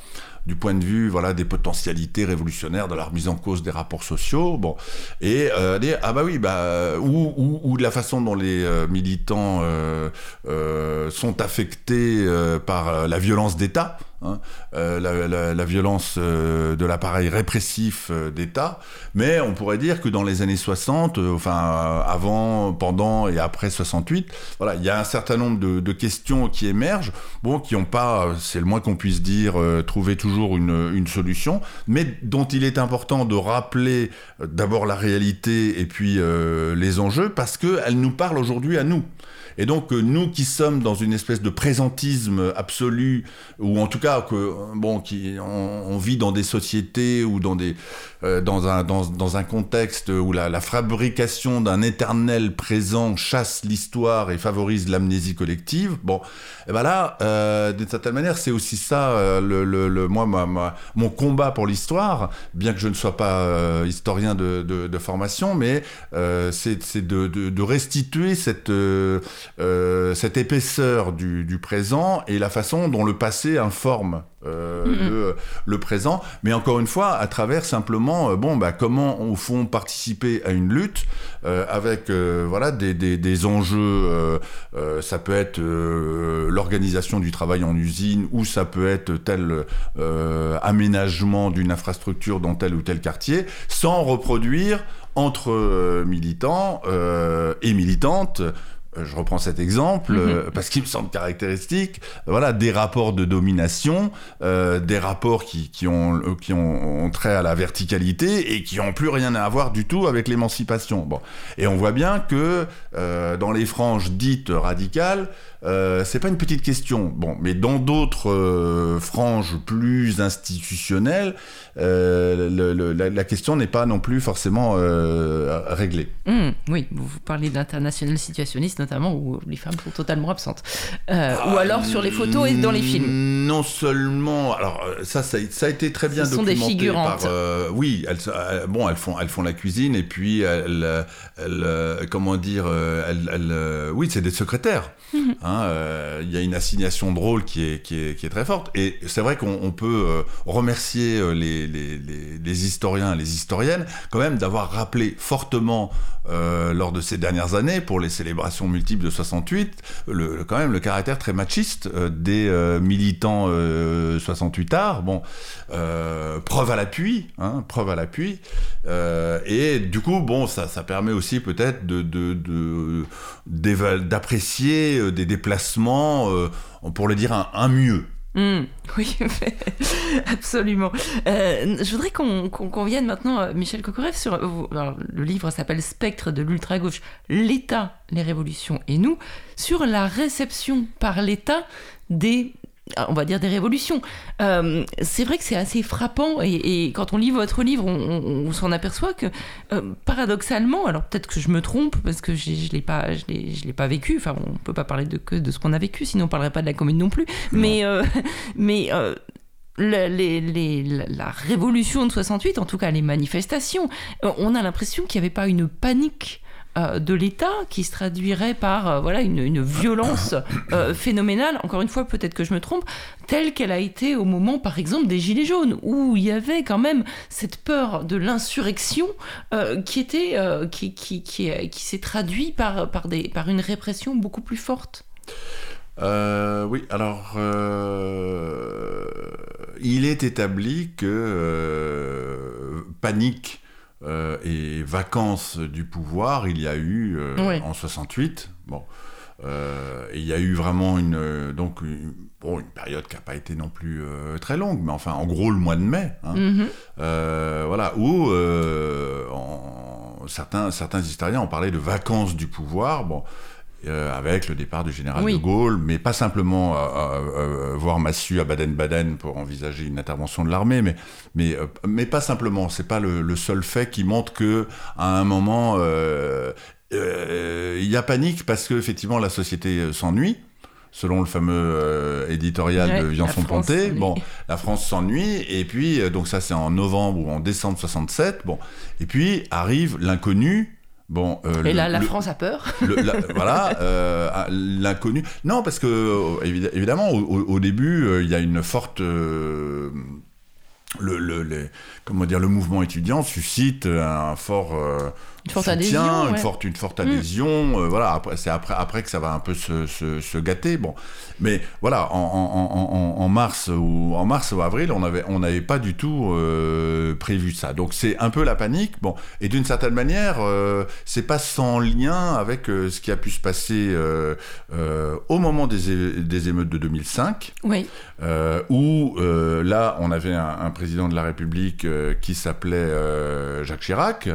du point de vue voilà des potentialités révolutionnaires de la remise en cause des rapports sociaux bon. Et euh, ah bah oui bah ou, ou, ou de la façon dont les militants euh, euh, sont affectés par la violence d'État hein, euh, la, violence euh, de l'appareil répressif euh, d'État. Mais on pourrait dire que dans les années 60 euh, enfin avant pendant et après 68 voilà il y a un certain nombre de, questions qui émergent. Bon qui n'ont pas c'est le moins qu'on puisse dire trouvé toujours une, une solution mais dont il est important de rappeler d'abord la réalité et puis les enjeux parce que elle nous parle aujourd'hui à nous et donc euh, nous qui sommes dans une espèce de présentisme absolu, ou en tout cas que bon, qui on, vit dans des sociétés ou dans des euh, dans un dans, dans un contexte où la, la fabrication d'un éternel présent chasse l'histoire et favorise l'amnésie collective. Bon, et ben là, euh, d'une certaine manière, c'est aussi ça euh, le, le, le moi ma, ma- mon combat pour l'histoire, bien que je ne sois pas euh, historien de, de, de formation, mais euh, c'est de, de restituer cette euh, cette épaisseur du, du présent et la façon dont le passé informe euh, le, le présent, mais encore une fois à travers simplement euh, bon bah comment au fond participer à une lutte euh, avec voilà des, des, des enjeux ça peut être l'organisation du travail en usine ou ça peut être tel aménagement d'une infrastructure dans tel ou tel quartier sans reproduire entre militants et militantes je reprends cet exemple Mhm. euh, parce qu'il me semble caractéristique, voilà, des rapports de domination, euh, des rapports qui, qui, ont, euh, qui ont, ont trait à la verticalité et qui ont plus rien à voir du tout avec l'émancipation. Bon. Et on voit bien que euh, dans les franges dites radicales, euh, c'est pas une petite question. Bon, mais dans d'autres euh, franges plus institutionnelles, euh, le- le- la, la question n'est pas non plus forcément réglée. Hum, oui, vous, parlez d'international situationniste notamment, où les femmes sont totalement absentes. Ou alors sur les photos et dans les films. Mm, Non seulement, alors ça, ça, ça a été très bien Ce sont des documenté figurantes. par. oui, elles, bon, elles font, elles font la cuisine et puis elles, elles, comment dire, elles, elles, oui, c'est des secrétaires. Hein, euh, Il y a une assignation de rôle qui est, très forte. Et c'est vrai qu'on on peut euh, remercier euh, les, les, les, les historiens, les historiennes, quand même d'avoir rappelé fortement euh, lors de ces dernières années pour les célébrations multiples de 68 le, le- quand même le caractère très machiste euh, des euh, militants euh, 68 arts bon euh, preuve à l'appui hein, preuve à l'appui Euh, et du coup bon ça, ça permet aussi peut-être de, de, de- d'apprécier euh, des déplacements euh, pour le dire un, un mieux Hum, oui, absolument. Euh, je voudrais qu'on qu'on vienne maintenant, euh, Michel Kokorev, sur. euh, le livre s'appelle Spectre de l'ultra-gauche, l'État, les révolutions et nous, sur la réception par l'État des. On va dire des révolutions. Euh, c'est vrai que c'est assez frappant et, et quand on lit votre livre, on, on- on s'en aperçoit que euh, paradoxalement, alors peut-être que je me trompe parce que je l'ai pas, je l'ai, je l'ai pas vécu. Enfin, on peut pas parler de que de ce qu'on a vécu, sinon on parlerait pas de la commune non plus. Mais euh, mais le- les- les- la, la révolution de 68, en tout cas les manifestations, on a l'impression qu'il n'y avait pas une panique euh, de l'État qui se traduirait par euh, voilà une, une violence euh, phénoménale, encore une fois peut-être que je me trompe, telle qu'elle a été au moment par exemple des Gilets jaunes, où il y avait quand même cette peur de l'insurrection qui, était, qui, qui, qui, qui s'est traduit par, par, par une répression beaucoup plus forte. Oui, alors il est établi que panique euh, et vacances du pouvoir, il y a eu euh, en 68. Bon, euh, et il y a eu vraiment une donc une, bon, une période qui n'a pas été non plus très longue, mais enfin en gros le mois de mai. hein. Mhm. Voilà, où en- certains, certains historiens ont parlé de vacances du pouvoir, bon, euh, avec le départ du général Oui. de Gaulle, mais pas simplement à, à- à voir Massu à Baden-Baden pour envisager une intervention de l'armée, mais, mais, euh, mais pas simplement. C'est pas le, le seul fait qui montre que à un moment euh, euh, il y a panique parce que effectivement la société euh, s'ennuie. Selon le fameux euh, éditorial Ouais, de Viançon-Ponté, bon, la France s'ennuie, et puis, euh, donc ça c'est en novembre ou en décembre 67, bon, et puis arrive l'inconnu, bon... euh, Et le- la le- France a peur. le- la- voilà, euh, ah, l'inconnu. Non, parce que euh, évid- évidemment, au, début, euh, il y a une forte. le, le- les- comment dire, le mouvement étudiant suscite un fort Une forte soutien, adhésion, une forte, une forte Mm. adhésion. euh, voilà, après, c'est après, après que ça va un peu se, se- se gâter. Bon, mais voilà, en, en- en- en- en mars ou en mars ou avril, on avait, on n'avait pas du tout euh, prévu ça. Donc c'est un peu la panique. Bon, et d'une certaine manière, euh, c'est pas sans lien avec euh, ce qui a pu se passer au moment des, des émeutes de 2005 Oui. euh, où là on avait un, un président de la République qui s'appelait Jacques Chirac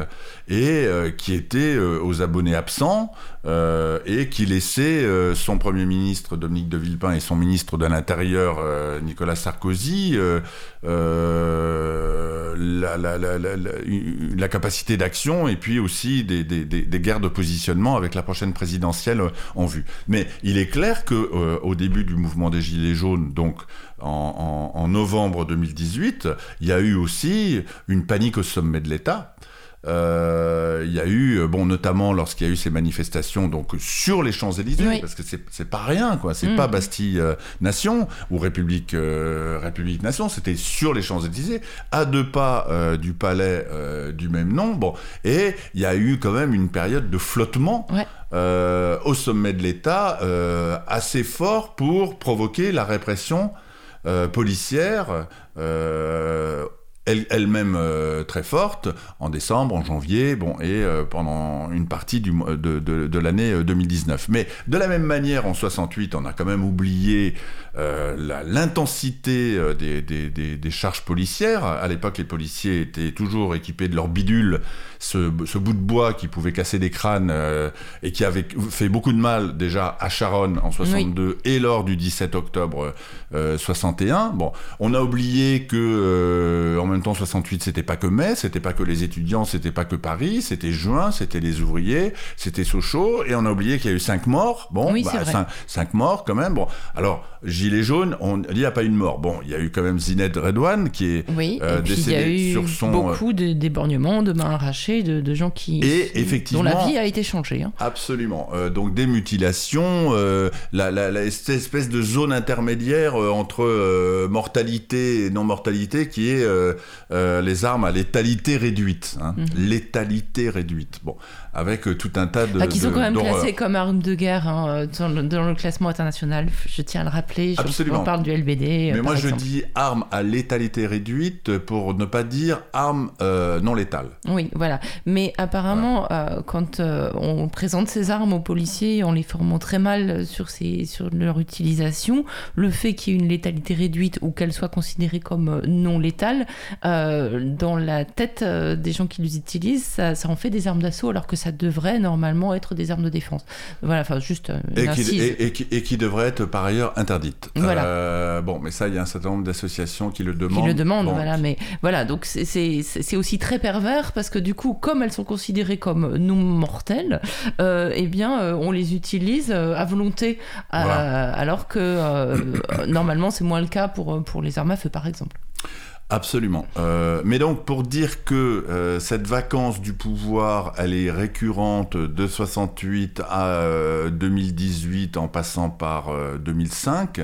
et euh, qui était euh, aux abonnés absents euh, et qui laissait son premier ministre Dominique de Villepin et son ministre de l'Intérieur Nicolas Sarkozy la, capacité d'action et puis aussi des, guerres de positionnement avec la prochaine présidentielle en vue. Mais il est clair que euh, au début du mouvement des Gilets jaunes, donc en- en novembre 2018, il y a eu aussi une panique au sommet de l'État. Euh, il y a eu, euh, bon, notamment lorsqu'il y a eu ces manifestations donc sur les Champs Élysées, Oui. parce que c'est pas rien, quoi. C'est Mhm. pas Bastille euh, Nation ou République euh, République Nation, c'était sur les Champs Élysées, à deux pas du palais du même nom. Bon, et il y a eu quand même une période de flottement Ouais. euh, au sommet de l'État euh, assez fort pour provoquer la répression euh, policière elle-même euh, très forte en décembre, en janvier, bon, et euh, pendant une partie du, de, de, de l'année euh, 2019. Mais de la même manière, en 68, on a quand même oublié euh, l'intensité euh, des, des, des, des charges policières. À l'époque, les policiers étaient toujours équipés de leur bidule, ce, ce bout de bois qui pouvait casser des crânes euh, et qui avait fait beaucoup de mal déjà à Charonne en 62 et lors du 17 octobre euh, 61. Bon, on a oublié que euh, en même temps 68 c'était pas que mai, c'était pas que les étudiants, c'était pas que Paris, c'était juin, c'était les ouvriers, c'était Sochaux et on a oublié qu'il y a eu cinq morts. Bon, Oui, vrai. cinq, cinq morts quand même. Bon, alors gilet jaune, on dit il n'y a pas une mort. Bon, il y a eu quand même Zined Redouane qui est Oui, euh, et puis il y a décédé eu sur son, beaucoup de d'éborgnements, de mains arrachées, de, de gens qui Et effectivement- dont la vie a été changée. hein. Absolument. Euh, donc des mutilations, euh, la, la- la- cette espèce de zone intermédiaire euh, entre euh, mortalité et non-mortalité qui est euh, euh, les armes à létalité réduite. hein. Mhm. Létalité réduite. Bon, avec euh, tout un tas de... Bah, qui sont de- quand même classés comme armes de guerre hein, euh, dans, le, dans le classement international. Je tiens à le rappeler. Je- Absolument. On parle du LBD. euh, Mais par moi je dis armes à létalité réduite pour ne pas dire armes euh, non létales. Oui, voilà. Mais apparemment, euh, quand euh, on présente ces armes aux policiers en les formant très mal sur, ces, sur leur utilisation, le fait qu'il y ait une létalité réduite ou qu'elle soit considérée comme euh, non létale, euh, dans la tête euh, des gens qui les utilisent, ça, ça en fait des armes d'assaut alors que ça devrait normalement être des armes de défense. Voilà, enfin juste euh, une Et qui, et- et qui- et qui devrait être par ailleurs interdite. Voilà. Euh, bon, mais ça, il y a un certain nombre d'associations qui le demandent. qui le demandent, Bon, voilà. Mais voilà, donc c'est- aussi très pervers parce que du coup, comme elles sont considérées comme non mortelles, euh, eh bien, euh, on les utilise à volonté, à- Voilà. alors que normalement c'est moins le cas pour pour les armes à feu, par exemple. Absolument. Euh, mais donc pour dire que euh, cette vacance du pouvoir, elle est récurrente de 68 à euh, 2018 en passant par euh, 2005.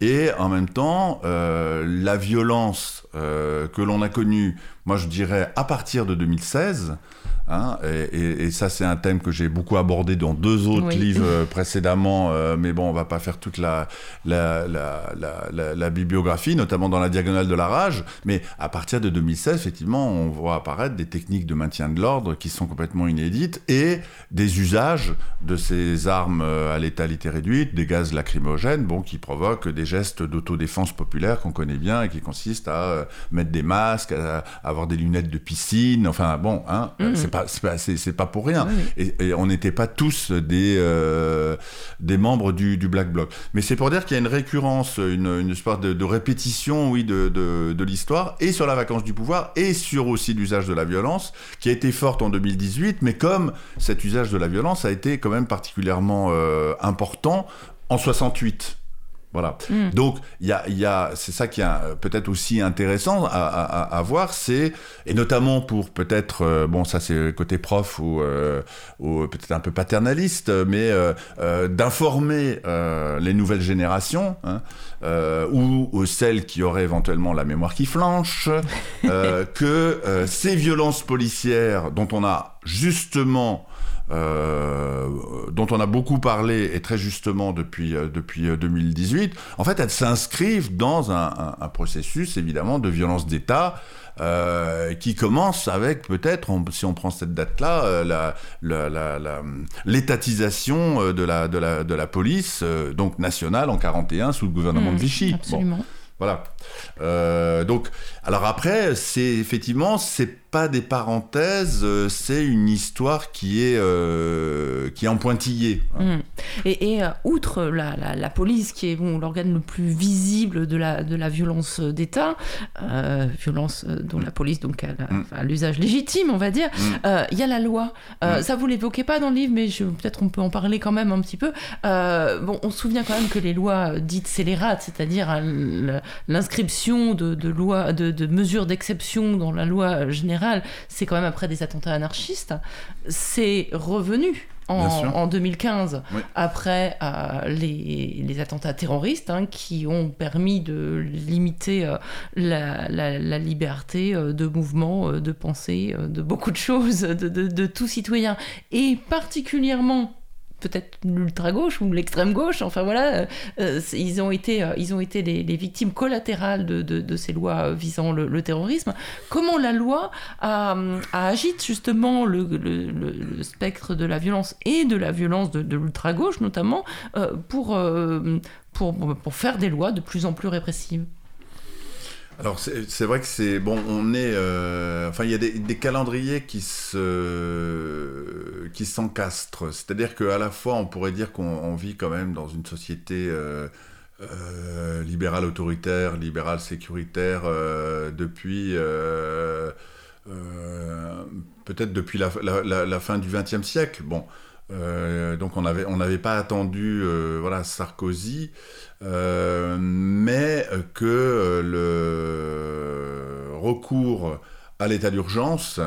Et en même temps, euh, la violence euh, que l'on a connue, moi je dirais à partir de 2016, hein, et, et- et ça c'est un thème que j'ai beaucoup abordé dans deux autres Oui. livres euh, précédemment, euh, mais bon, on va pas faire toute la, la, la, la, la- la bibliographie, notamment dans la diagonale de la rage, mais à partir de 2016, effectivement, on voit apparaître des techniques de maintien de l'ordre qui sont complètement inédites et des usages de ces armes euh, à létalité réduite, des gaz lacrymogènes, bon, qui provoquent des gestes d'autodéfense populaire qu'on connaît bien et qui consistent à mettre des masques, à, avoir des lunettes de piscine, enfin bon, hein, Mhm. c'est pas, c'est pas, c'est- c'est pas pour rien. Oui, Et, et on n'était pas tous des, euh, des membres du, du Black Bloc. Mais c'est pour dire qu'il y a une récurrence, une, une espèce de, de répétition, oui, de, de, de l'histoire, et sur la vacance du pouvoir, et sur aussi l'usage de la violence, qui a été forte en 2018, mais comme cet usage de la violence a été quand même particulièrement euh, important en 68. Voilà. Mm. Donc, il y a, il y a, c'est ça qui est peut-être aussi intéressant à, à, à- à voir, c'est, et notamment pour peut-être, euh, bon, ça c'est côté prof ou, euh, ou peut-être un peu paternaliste, mais euh, d'informer les nouvelles générations, hein, ou, ou celles qui auraient éventuellement la mémoire qui flanche, que ces violences policières dont on a justement euh, dont on a beaucoup parlé et très justement depuis, euh, depuis euh, 2018, en fait, elles s'inscrivent dans un, un- un processus évidemment de violence d'État euh, qui commence avec peut-être, si on prend cette date-là, euh, la- la- la- la- l'étatisation euh, de la, de, la, de la police, euh, donc nationale en 41 sous le gouvernement de Vichy. Bon. Absolument. Voilà. Euh, donc, alors après, c'est effectivement, c'est pas des parenthèses, euh, c'est une histoire qui est euh, qui est en pointillé. hein. Mm. Et, et, euh, outre la, la- la police, qui est bon, l'organe le plus visible de la, de la violence d'État, euh, violence dont la police donc a Mm. l'usage légitime, on va dire, Mm. il y a la loi. Ça, vous l'évoquez pas dans le livre, mais peut-être on peut en parler quand même un petit peu. Bon, on se souvient quand même que les lois dites scélérates, c'est-à-dire l'inscription de, de de, de mesures d'exception dans la loi générale, c'est quand même après des attentats anarchistes. C'est revenu. En, sûr. en 2015, Oui. après euh, les, les attentats terroristes hein, qui ont permis de limiter euh, la, la- la liberté euh, de mouvement, de pensée, de beaucoup de choses, de, de, de tout citoyen, et particulièrement peut-être l'ultra-gauche ou l'extrême-gauche. Enfin voilà, ils ont été, ils ont été les, victimes collatérales de, ces lois visant le, terrorisme. Comment la loi agite justement le, spectre de la violence et de la violence de, l'ultra-gauche notamment pour, pour faire des lois de plus en plus répressives? Alors c'est vrai que c'est bon, on est, euh, enfin il y a des, calendriers qui se, qui s'encastrent. C'est-à-dire qu'à la fois on pourrait dire qu'on vit quand même dans une société euh, euh, libérale autoritaire, libérale sécuritaire depuis peut-être depuis la, la, fin du XXe siècle. Bon. Donc on n'avait on n'avait pas attendu voilà Sarkozy euh, mais que euh, le recours à l'état d'urgence,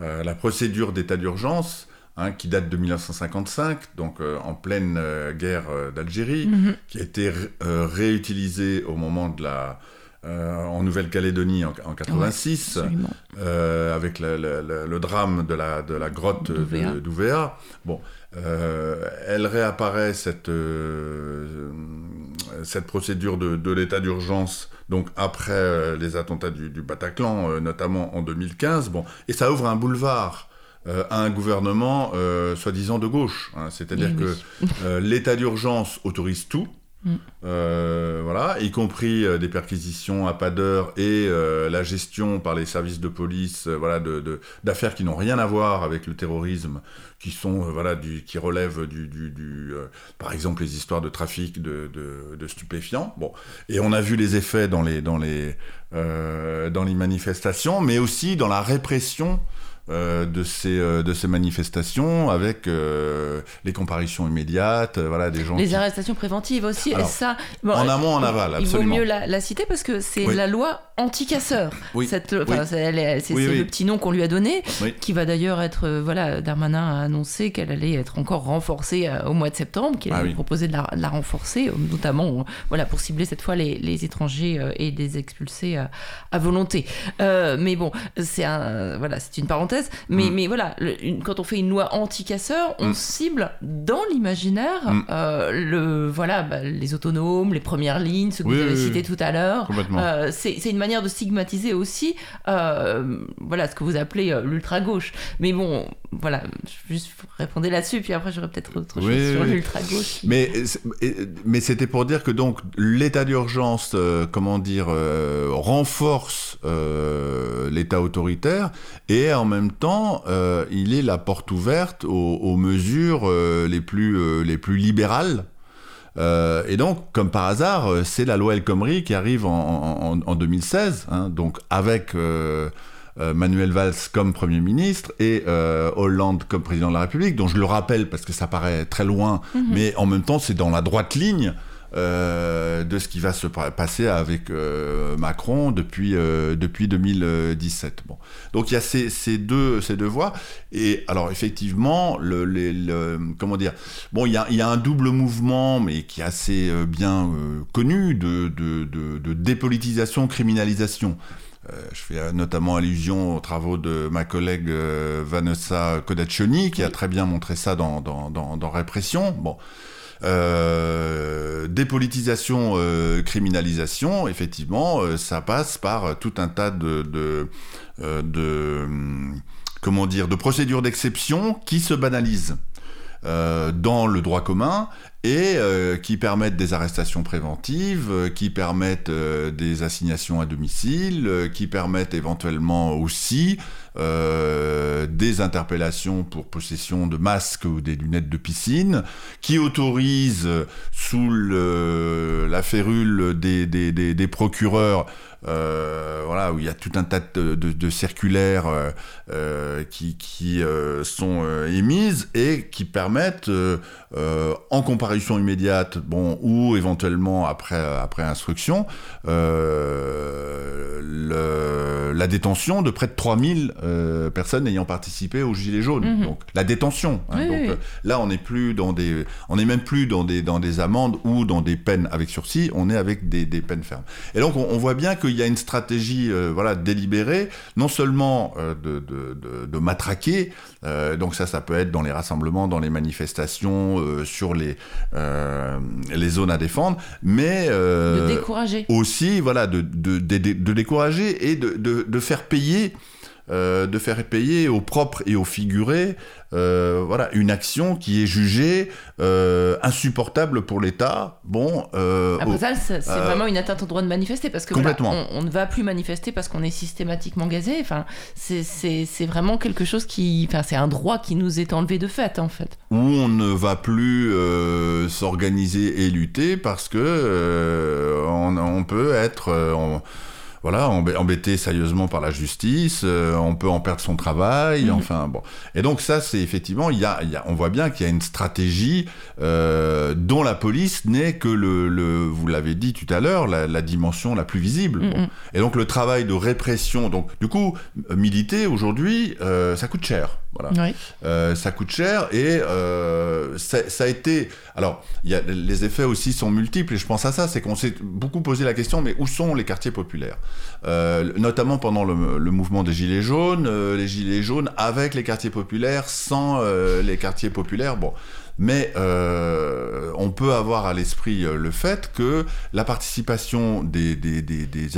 euh, la procédure d'état d'urgence, hein, qui date de 1955, donc en pleine guerre d'Algérie, mhm. qui a été réutilisée au moment de la en Nouvelle-Calédonie en, 86, avec le drame de la, de la grotte d'Ouvéa. Bon, elle réapparaît cette cette procédure de, l'état d'urgence, donc après euh, les attentats du, Bataclan, euh, notamment en 2015, bon, et ça ouvre un boulevard euh, à un gouvernement soi-disant de gauche. Hein. C'est-à-dire que l'état d'urgence autorise tout, Mm. Euh, voilà, y compris euh, des perquisitions à pas d'heure et euh, la gestion par les services de police, voilà, de, d'affaires qui n'ont rien à voir avec le terrorisme, qui sont, voilà, du, qui relèvent du, du, par exemple, les histoires de trafic de, de, stupéfiants. Bon, et on a vu les effets dans les, dans les, dans les manifestations, mais aussi dans la répression euh, de, ces, euh, de ces manifestations avec euh, les comparitions immédiates, voilà, des gens. Les arrestations préventives aussi, et ça. en amont, en aval, absolument. Il vaut mieux la, citer parce que c'est la loi anti-casseur. Oui. C'est le petit nom qu'on lui a donné, qui va d'ailleurs être. voilà, Darmanin a annoncé qu'elle allait être encore renforcée au mois de septembre, qu'il ah, avait proposé de la, renforcer, notamment voilà, pour cibler cette fois les, les étrangers et les expulser à, à volonté. mais bon, c'est un, voilà, c'est une parenthèse mais, mm. mais voilà, quand on fait une loi anti-casseur, on mm. cible dans l'imaginaire mm. euh, le, voilà, bah, les autonomes, les premières lignes, ce que vous avez cité tout à l'heure. Euh, c'est une manière de stigmatiser aussi euh, voilà, ce que vous appelez l'ultra-gauche. Mais bon, voilà, juste répondre là-dessus, puis après j'aurais peut-être autre chose sur l'ultra-gauche. Mais, mais c'était pour dire que donc l'état d'urgence, comment dire, renforce l'état autoritaire et en même temps, euh, il est la porte ouverte aux, mesures euh, les, plus, euh, les plus libérales. et donc, comme par hasard, c'est la loi El Khomri qui arrive en, 2016, hein, donc avec Manuel Valls comme Premier ministre et Hollande comme Président de la République, dont je le rappelle parce que ça paraît très loin, mhm. mais en même temps, c'est dans la droite ligne euh, de ce qui va se passer avec euh, Macron depuis, euh, depuis 2017. Bon. Donc il y a ces, ces, deux, ces deux voies. Et alors effectivement, le, le, comment dire Bon, il y, a, il y, a, un double mouvement, mais qui est assez bien connu, de, de, de, de, dépolitisation, criminalisation. je fais notamment allusion aux travaux de ma collègue Vanessa Codaccioni, qui a très bien montré ça dans, dans, dans, dans Répression. Bon. Euh, dépolitisation, euh, criminalisation, effectivement, euh, ça passe par tout un tas de, de comment dire, de procédures d'exception qui se banalisent. dans le droit commun et qui permettent des arrestations préventives, qui permettent des assignations à domicile, qui permettent éventuellement aussi euh, des interpellations pour possession de masques ou des lunettes de piscine, qui autorise sous la férule des, procureurs euh, voilà, où il y a tout un tas de, de, circulaires euh, qui, qui sont émises et qui permettent, en comparaison comparution immédiate, bon, ou éventuellement après, après instruction, euh, le, la détention de près de 3000 euh, personnes ayant participé aux Gilets jaunes. Mhm. Donc la détention. hein. Oui, donc oui. euh, là, on n'est plus dans des, on n'est même plus dans des, dans des amendes ou dans des peines avec sursis. On est avec des, des peines fermes. Et donc on, on voit bien qu'il y a une stratégie, euh, voilà, délibérée, non seulement euh, de, de, de, de matraquer. euh, donc ça, ça peut être dans les rassemblements, dans les manifestations, sur les les zones à défendre, mais De décourager. aussi voilà de, de, de, de- de décourager et de, de, de faire payer euh, de faire payer au propre et au figuré euh, voilà une action qui est jugée euh, insupportable pour l'État bon Après ça, c'est vraiment une atteinte au droit de manifester parce que voilà, Complètement. on, on ne va plus manifester parce qu'on est systématiquement gazé. Enfin, c'est- c'est c'est vraiment quelque chose qui, enfin, c'est un droit qui nous est enlevé de fait en fait. où on ne va plus s'organiser et lutter parce que on, on peut être on- voilà embê- embêté sérieusement par la justice, euh, on peut en perdre son travail, Mhm. enfin bon. Et donc ça c'est effectivement il y a, il y a- on voit bien qu'il y a une stratégie euh, dont la police n'est que le, le vous l'avez dit tout à l'heure la, la dimension la plus visible. Bon. Mhm. Et donc le travail de répression donc du coup militer aujourd'hui euh, ça coûte cher. Voilà. Oui. Euh, ça coûte cher et euh, ça, ça a été. Alors, il y a, les effets aussi sont multiples et je pense à ça, c'est qu'on s'est beaucoup posé la question, mais où sont les quartiers populaires? Euh, Notamment pendant le, le mouvement des Gilets jaunes, les Gilets jaunes avec les quartiers populaires, sans les quartiers populaires. Bon. Mais euh, on peut avoir à l'esprit euh, le fait que la participation des,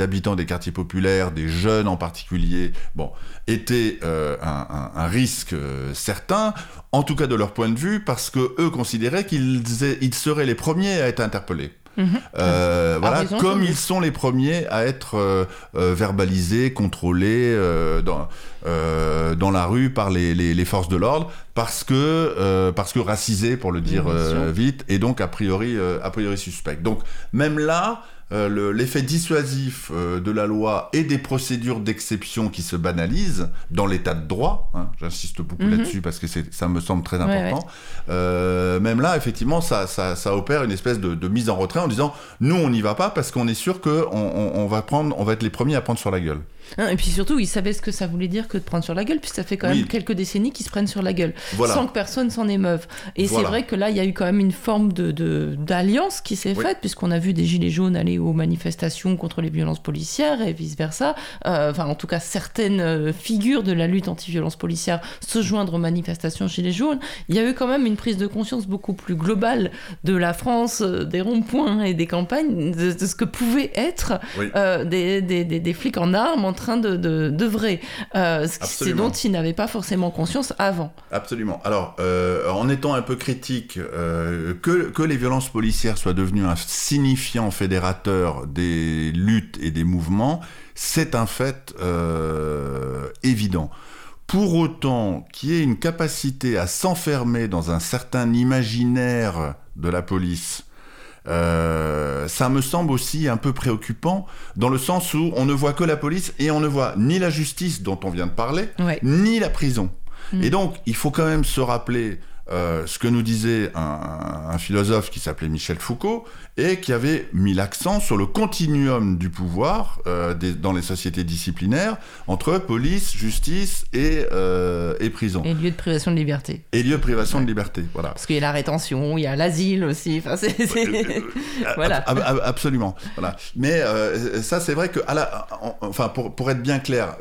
habitants des quartiers populaires, des jeunes en particulier, bon, était euh, un, risque certain, en tout cas de leur point de vue, parce que eux considéraient qu'ils aient- ils seraient les premiers à être interpellés. Mhm. Euh, voilà, raison, comme ils sont les premiers à être euh, euh, verbalisés, contrôlés dans, dans la rue par les, les, les forces de l'ordre, parce que parce que racisés pour le dire vite, et donc a priori a priori suspect. Donc même là. Euh, le- L'effet dissuasif euh, de la loi et des procédures d'exception qui se banalisent dans l'état de droit, hein, j'insiste beaucoup Mhm. là-dessus parce que ça me semble très Ouais, important, euh, même là, effectivement, ça, ça, ça opère une espèce de, de mise en retrait en disant nous, on n'y va pas parce qu'on est sûr qu'on on, on va prendre, on va être les premiers à prendre sur la gueule. Hein, Et puis surtout, ils savaient ce que ça voulait dire que de prendre sur la gueule, puis ça fait quand Oui. même quelques décennies qu'ils se prennent sur la gueule, Voilà. sans que personne s'en émeuve. Et c'est vrai que là, il y a eu quand même une forme de d'alliance qui s'est Oui. faite, puisqu'on a vu des gilets jaunes aller aux manifestations contre les violences policières et vice versa. Euh, enfin, en tout cas, certaines euh, figures de la lutte anti-violence policière se joindre aux manifestations gilets jaunes. Il y a eu quand même une prise de conscience beaucoup plus globale de la France, euh, des ronds-points et des campagnes, de, de ce que pouvaient être Oui. euh, des, des, des, des flics en armes en train de de- d'œuvrer. Euh, c'est dont ils n'avaient pas forcément conscience avant. Absolument. Alors, euh, en étant un peu critique, euh, que, que les violences policières soient devenues un signifiant fédérateur des luttes et des mouvements, c'est un fait évident. Pour autant qu'il y ait une capacité à s'enfermer dans un certain imaginaire de la police, euh, ça me semble aussi un peu préoccupant dans le sens où on ne voit que la police et on ne voit ni la justice dont on vient de parler, Ouais. ni la prison. Mm. Et donc, il faut quand même se rappeler euh, ce que nous disait un, un philosophe qui s'appelait Michel Foucault et qui avait mis l'accent sur le continuum du pouvoir euh, des- dans les sociétés disciplinaires entre police, justice et, euh, et prison. Et lieu de privation de liberté. Et lieu de privation de liberté. Voilà. Parce qu'il y a la rétention, il y a l'asile aussi. Enfin, c'est- c'est- Voilà. Ab- ab- absolument. Voilà. Mais ça, c'est vrai que, à la, en- enfin, pour, pour être bien clair,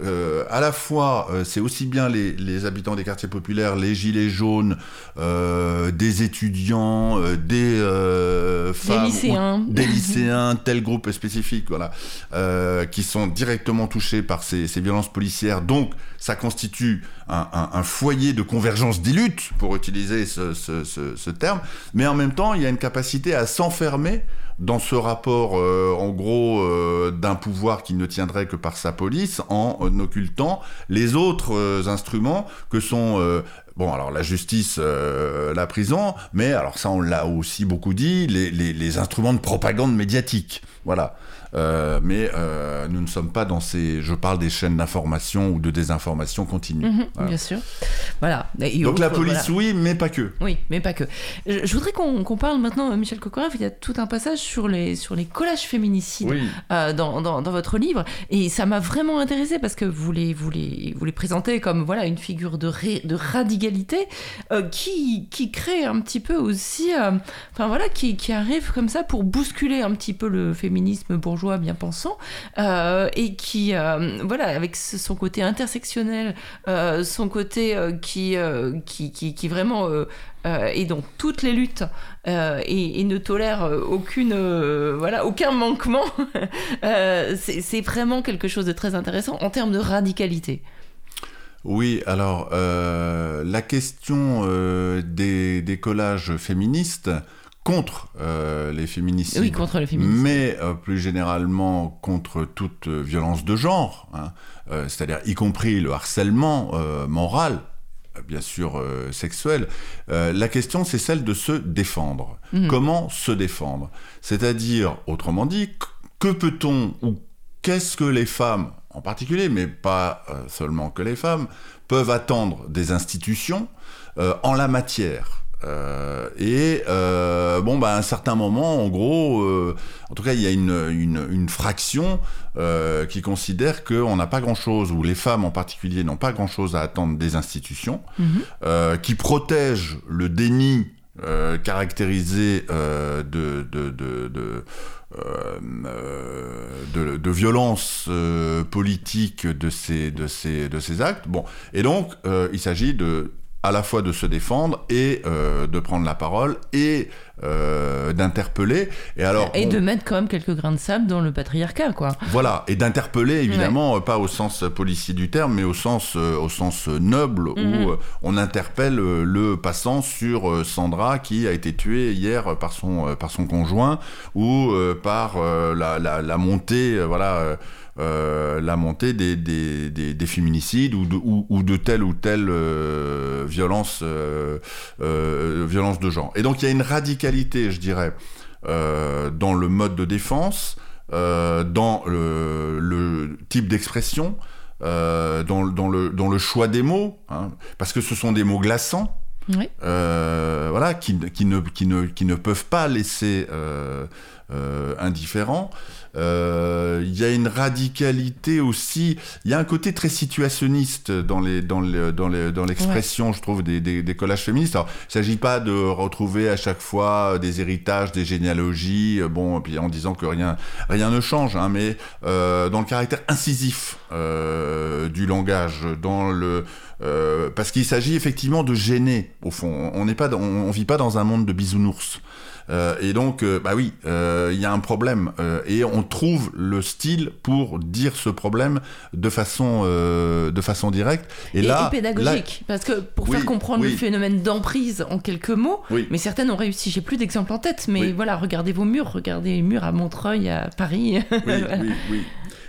à la fois, c'est aussi bien les, les habitants des quartiers populaires, les gilets jaunes, euh, des étudiants, euh, des euh, femmes, ou- lycéens. des lycéens, tel groupe spécifique, voilà, euh, qui sont directement touchés par ces, ces violences policières. Donc, ça constitue un, un- un foyer de convergence des luttes, pour utiliser ce, ce- ce- ce terme. Mais en même temps, il y a une capacité à s'enfermer dans ce rapport, euh, en gros, euh, d'un pouvoir qui ne tiendrait que par sa police, en occultant les autres euh, instruments que sont euh, Bon, alors la justice, la prison, mais alors ça, on l'a aussi beaucoup dit, les instruments de propagande médiatique. Voilà. Euh, mais euh, nous ne sommes pas dans ces. Je parle des chaînes d'information ou de désinformation continue. Mhm, Voilà. Bien sûr. Voilà. Et Donc la police, voilà. oui, mais pas que. Oui, mais pas que. Je, je voudrais qu'on parle maintenant, euh, Michel Cocoreff, il y a tout un passage sur les, sur les collages féminicides Oui. euh, dans, dans, dans votre livre. Et ça m'a vraiment intéressé parce que vous les, vous les, vous les présentez comme voilà, une figure de, ré- de radicalité euh, qui, qui crée un petit peu aussi. euh, Enfin voilà, qui, qui arrive comme ça pour bousculer un petit peu le féminisme bourgeois bien pensant euh, et qui, euh, voilà, avec son côté intersectionnel, euh, son côté qui, qui, qui, vraiment est dans toutes les luttes et, et ne tolère aucune, voilà, aucun manquement, c'est vraiment quelque chose de très intéressant en termes de radicalité. Oui, alors la question des, des collages féministes contre euh, les féminicides, Oui, contre le féminisme. mais euh, plus généralement contre toute euh, violence de genre, hein, c'est-à-dire y compris le harcèlement moral, bien sûr sexuel. La question, c'est celle de se défendre. Mhm. Comment se défendre? C'est-à-dire, autrement dit, qu- que peut-on ou qu'est-ce que les femmes, en particulier, mais pas seulement que les femmes, peuvent attendre des institutions en la matière? Euh, et euh, bon, bah, à un certain moment, en gros, euh, en tout cas, il y a une, une, une fraction qui considère qu'on n'a pas grand-chose, ou les femmes en particulier n'ont pas grand-chose à attendre des institutions, Mhm. qui protègent le déni caractérisé de, de, de, de, euh, de, de violence euh, politique de ces, de, ces, de ces actes. Bon. Et donc, euh, il s'agit de à la fois de se défendre et euh, de prendre la parole et euh, d'interpeller. Et alors, Et on- de mettre quand même quelques grains de sable dans le patriarcat, quoi. voilà, et d'interpeller évidemment, euh, pas au sens policier du terme, mais au sens, euh, au sens euh, noble, Mhm. où euh, on interpelle euh, le passant sur euh, Sandra qui a été tuée hier par son, euh, par son conjoint, ou euh, par euh, la, la, la montée, euh, voilà. Euh, la montée des, des, des, des féminicides ou de, ou, ou de telle ou telle euh, violence, euh, violence de genre. Et donc il y a une radicalité, je dirais, dans le mode de défense, dans le, le type d'expression, dans, dans, le, dans le choix des mots, hein, parce que ce sont des mots glaçants, Oui. euh, voilà, qui, qui, ne, qui, ne, qui ne peuvent pas laisser euh, euh, indifférents. Euh, Il y a une radicalité aussi, il y a un côté très situationniste dans les dans les, dans les, dans l'expression, je trouve, des, des, des collages féministes. Alors, il s'agit pas de retrouver à chaque fois des héritages, des généalogies, euh, bon, puis en disant que rien rien ne change, hein, mais euh, dans le caractère incisif euh, du langage, dans le euh, parce qu'il s'agit effectivement de gêner au fond. On n'est pas, dans- on, on vit pas dans un monde de bisounours. Euh, et donc, euh, bah oui, euh, il y a un problème euh, et on trouve le style pour dire ce problème de façon, euh, de façon directe. Et, Et, là, et pédagogique, parce que pour Oui, faire comprendre oui. le phénomène d'emprise en quelques mots, Oui. mais certaines ont réussi. J'ai plus d'exemples en tête, mais voilà, regardez vos murs, regardez les murs à Montreuil, à Paris. oui, Voilà. oui, oui.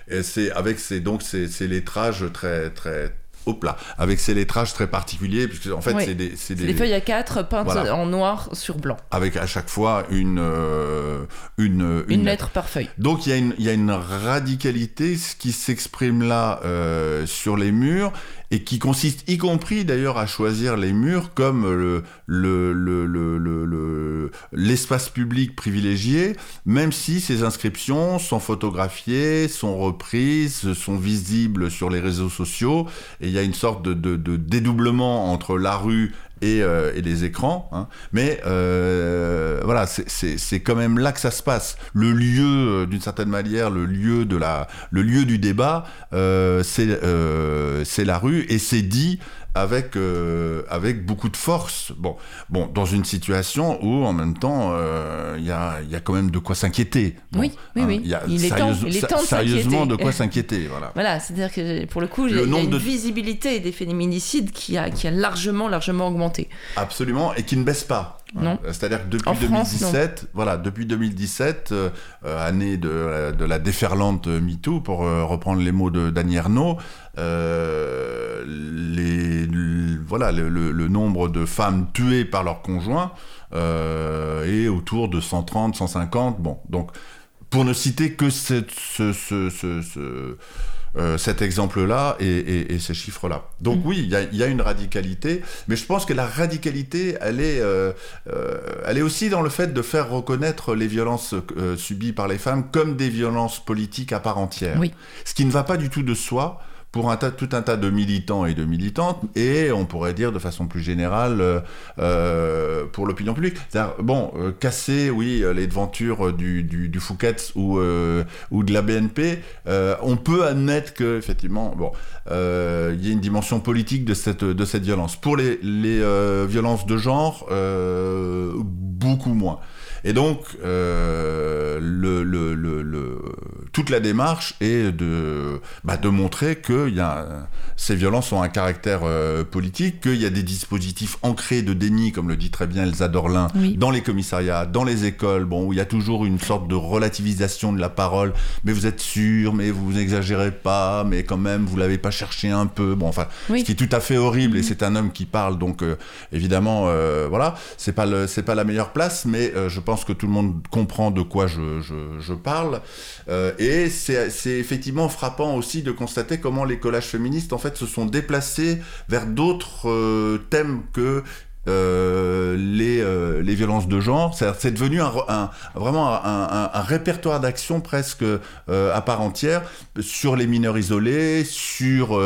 Et c'est avec ces donc ces, ces lettrages très très hop là, avec ces lettrages très particuliers puisque en fait Oui. c'est des des, des feuilles à quatre peintes Voilà. en noir sur blanc. avec à chaque fois une euh, une, Une, lettre par feuille. Donc il y, a une, il y a une radicalité ce qui s'exprime là euh, sur les murs et qui consiste y compris d'ailleurs à choisir les murs comme le, le, l'espace public privilégié, même si ces inscriptions sont photographiées, sont reprises, sont visibles sur les réseaux sociaux. Et il y a une sorte de dédoublement entre la rue et, euh, et les écrans. hein. Mais euh, voilà, c'est- quand même là que ça se passe. Le lieu, euh, d'une certaine manière, le lieu de la, le lieu du débat, c'est la rue et c'est dit avec euh, avec beaucoup de force. Bon, bon, dans une situation où en même temps, euh, il y a y a quand même de quoi s'inquiéter. Bon, Oui, oui, oui. il y a Il est temps- sérieuse- il est temps de sérieusement de quoi s'inquiéter. Voilà. Voilà, c'est-à-dire que pour le coup, il y Le a, il y a nombre une de- visibilité des féminicides qui a, qui a largement, largement augmenté. Absolument, et qui ne baisse pas. Non. Euh, C'est-à-dire que depuis En France, 2017, voilà, depuis 2017, euh, euh, année de, de la déferlante MeToo, pour euh, reprendre les mots de Dany Ernaud, euh, les, l- voilà, le, le- le nombre de femmes tuées par leur conjoint est autour de 130, 150. Bon, donc pour ne citer que cette- ce, ce- ce- ce- euh, cet exemple-là et, et- et ces chiffres-là. Donc oui, il y a, y a une radicalité, mais je pense que la radicalité, elle est, euh, euh, elle est aussi dans le fait de faire reconnaître les violences euh, subies par les femmes comme des violences politiques à part entière. Oui. Ce qui ne va pas du tout de soi pour un tas, tout un tas de militants et de militantes, et on pourrait dire de façon plus générale euh, euh, pour l'opinion publique. Bon, euh, casser, oui, les devantures du, du, du Fouquet's ou, euh, ou de la BNP, euh, on peut admettre que effectivement, bon, euh, il y a une dimension politique de cette, de cette violence. Pour les, les violences de genre, beaucoup moins. Et donc, le, le, le, le- toute la démarche est de, bah, de montrer que y a, ces violences ont un caractère euh, politique, qu'il y a des dispositifs ancrés de déni, comme le dit très bien Elsa Dorlin, Oui. dans les commissariats, dans les écoles, bon, où il y a toujours une sorte de relativisation de la parole. Mais vous êtes sûr, mais vous n'exagérez pas, mais quand même, vous l'avez pas cherché un peu. Bon, enfin, Oui. ce qui est tout à fait horrible, et c'est un homme qui parle, donc euh, évidemment, euh, voilà, c'est pas le, c'est pas la meilleure place, mais je pense que tout le monde comprend de quoi je, je, je parle. Et c'est, effectivement frappant aussi de constater comment les collages féministes en fait se sont déplacés vers d'autres euh, thèmes que euh, les, euh, les violences de genre. C'est, devenu un, vraiment un, répertoire d'action presque euh, à part entière sur les mineurs isolés, sur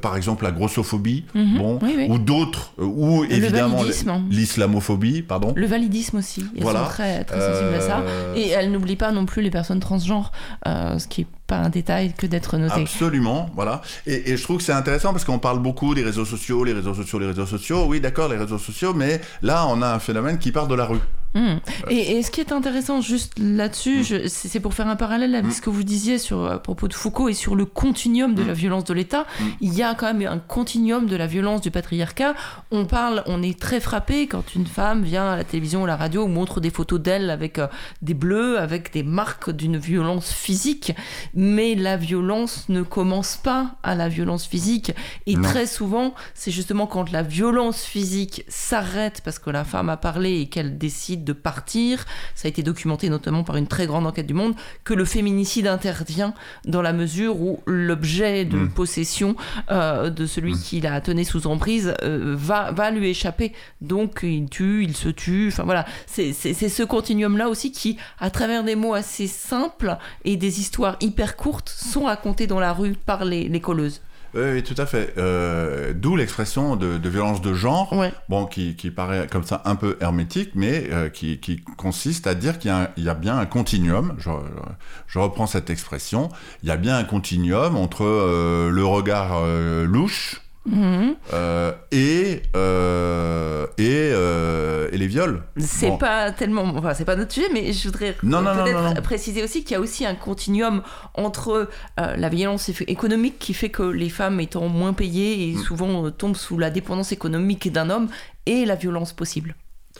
par exemple la grossophobie, Mhm. bon, Oui, oui. ou d'autres, ou évidemment validisme. l'islamophobie, pardon. Le validisme aussi. Elles Voilà. sont très, très sensibles à ça. Et elles n'oublient pas non plus les personnes transgenres, ce qui est pas un détail que d'être noté. Absolument, voilà. Et, et je trouve que c'est intéressant parce qu'on parle beaucoup des réseaux sociaux, les réseaux sociaux, les réseaux sociaux. Oui, d'accord, les réseaux sociaux, mais là, on a un phénomène qui part de la rue. Hmm. Et, et ce qui est intéressant juste là-dessus, je- c'est pour faire un parallèle avec ce que vous disiez sur, à propos de Foucault et sur le continuum de la violence de l'État. Il y a quand même un continuum de la violence du patriarcat. On parle, on est très frappé quand une femme vient à la télévision ou à la radio ou montre des photos d'elle avec euh, des bleus, avec des marques d'une violence physique. Mais la violence ne commence pas à la violence physique. Et Non. très souvent, c'est justement quand la violence physique s'arrête parce que la femme a parlé et qu'elle décide de partir, ça a été documenté notamment par une très grande enquête du Monde, que le féminicide intervient dans la mesure où l'objet de Mm. possession euh, de celui qui la tenait sous emprise euh, va, va lui échapper. Donc il tue, il se tue, enfin voilà. C'est ce continuum-là aussi qui, à travers des mots assez simples et des histoires hyper courtes, sont racontées dans la rue par les, les colleuses. Oui, tout à fait. Euh, D'où l'expression de, de violence de genre, Ouais. bon, qui, qui paraît comme ça un peu hermétique, mais euh, qui, qui consiste à dire qu'il y, a y bien un continuum, je, je reprends cette expression, il y a bien un continuum entre euh, le regard louche Mhm. euh, et, euh, et, euh, et les viols. C'est Bon. pas tellement, enfin c'est pas notre sujet, mais je voudrais Non, non, non, peut-être non, préciser aussi qu'il y a aussi un continuum entre la violence économique qui fait que les femmes étant moins payées et Mm. souvent tombent sous la dépendance économique d'un homme et la violence possible.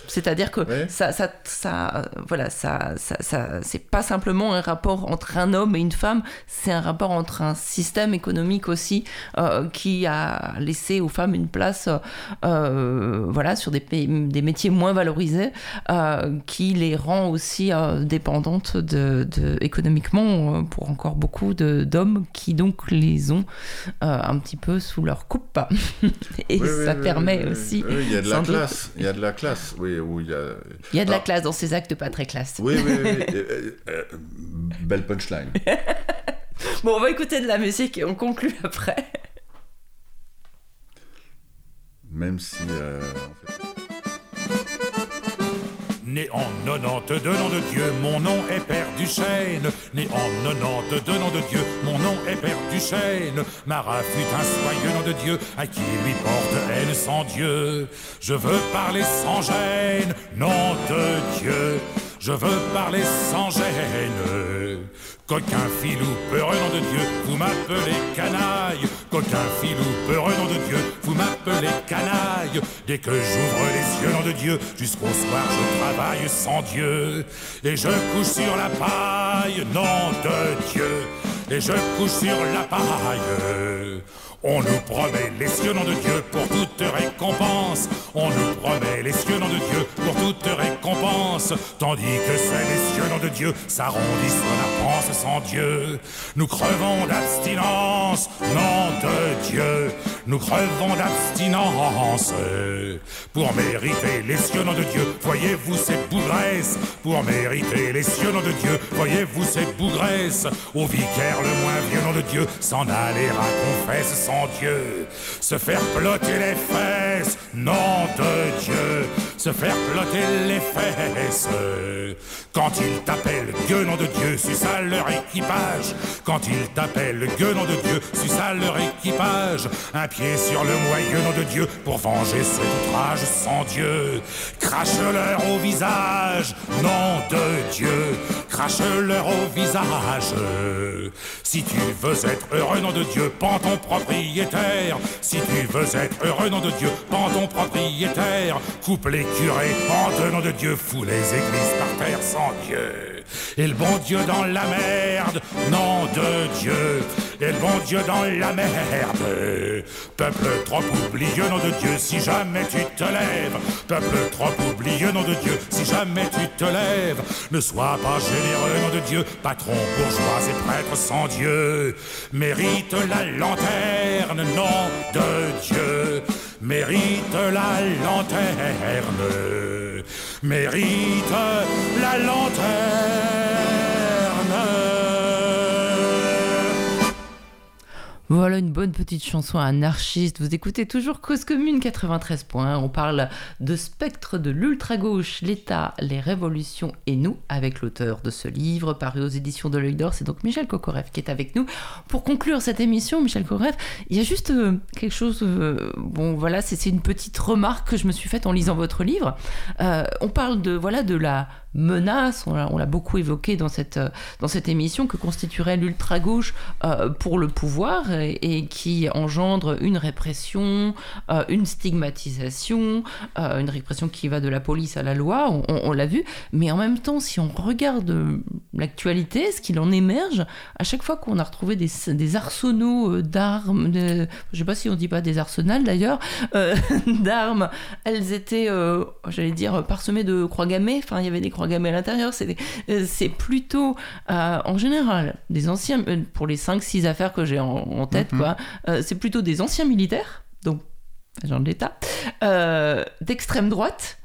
C'est-à-dire que Ouais. ça, ça, ça, voilà, ça, ça, ça- c'est pas simplement un rapport entre un homme et une femme, c'est un rapport entre un système économique aussi euh, qui a laissé aux femmes une place, euh, voilà, sur des, métiers moins valorisés, euh, qui les rend aussi dépendantes de, de- économiquement pour encore beaucoup d'hommes qui donc les ont un petit peu sous leur coupe. et Oui, ça oui, permet oui, aussi. Il y a de la classe. Il y a de la classe. Oui, où il y a. Il y a de la Alors- classe dans ces actes pas très classe. Oui, oui, oui. euh, euh, belle punchline. Bon, on va écouter de la musique et on conclut après. Même si. euh, en fait- Né en 92, nom de Dieu, mon nom est Père Duchesne. Né en 92, nom de Dieu, mon nom est Père Duchesne. Marat fut un soyeux nom de Dieu, à qui lui porte haine sans Dieu. Je veux parler sans gêne, nom de Dieu. Je veux parler sans gêne. Coquin filou, peureux nom de Dieu, vous m'appelez canaille. Coquin filou, peureux nom de Dieu, vous m'appelez canaille. Dès que j'ouvre les yeux, nom de Dieu, jusqu'au soir je travaille sans Dieu. Et je couche sur la paille, nom de Dieu. Et je couche sur la paille. On nous promet les cieux, nom de Dieu, pour toute récompense. On nous promet les cieux, nom de Dieu, pour toute récompense. Tandis que c'est les cieux, nom de Dieu, s'arrondissent la France sans Dieu. Nous crevons d'abstinence, nom de Dieu. Nous crevons d'abstinence pour mériter les cieux, nom de Dieu. Voyez-vous ces bougresses pour mériter les cieux, nom de Dieu. Voyez-vous ces bougresses au vicaire le moins vieux, nom de Dieu. S'en aller à confesse sans Dieu, se faire plotter les fesses, nom de Dieu. Se faire plotter les fesses quand ils t'appellent Dieu, nom de Dieu, suis à leur équipage. Quand ils t'appellent Dieu, nom de Dieu, suis à leur équipage. Un pied sur le moyeu, nom de Dieu, pour venger cet outrage sans Dieu. Crache-leur au visage, nom de Dieu, crache-leur au visage. Si tu veux être heureux, nom de Dieu, pends ton propriétaire. Si tu veux être heureux, nom de Dieu, pends ton propriétaire. Coupe curés en nom de Dieu, fous les églises par terre sans Dieu. Et le bon Dieu dans la merde, nom de Dieu. Et le bon Dieu dans la merde. Peuple trop oublieux, nom de Dieu, si jamais tu te lèves. Peuple trop oublieux, nom de Dieu, si jamais tu te lèves. Ne sois pas généreux, nom de Dieu, patron, bourgeois et prêtre sans Dieu. Mérite la lanterne, nom de Dieu. Mérite la lanterne. Mérite la lanterne. Voilà une bonne petite chanson anarchiste. Vous écoutez toujours Cause Commune 93 points. On parle de spectre de l'ultra-gauche, l'État, les révolutions et nous, avec l'auteur de ce livre paru aux éditions de l'œil d'or. C'est donc Michel Kokorev qui est avec nous. Pour conclure cette émission, Michel Kokorev, il y a juste euh, quelque chose. euh, bon, voilà, c'est c'est une petite remarque que je me suis faite en lisant votre livre. Euh, on parle de, voilà, de la menace, on l'a beaucoup évoqué dans cette, euh, dans cette émission, que constituerait l'ultra-gauche euh, pour le pouvoir et, qui engendre une répression, euh, une stigmatisation, une répression qui va de la police à la loi, on, l'a vu, mais en même temps, si on regarde l'actualité, ce qu'il en émerge, à chaque fois qu'on a retrouvé des, des arsenaux d'armes, de- je sais pas si on dit pas des arsenals d'ailleurs, d'armes, elles étaient, j'allais dire, parsemées de croix gammées, enfin il y avait des croix gammées à l'intérieur, c'est euh, plutôt, euh, en général, des anciens, euh, pour les 5-6 affaires que j'ai en, en tête, Mhm. quoi, euh, c'est plutôt des anciens militaires, donc agents de l'État, euh, d'extrême droite,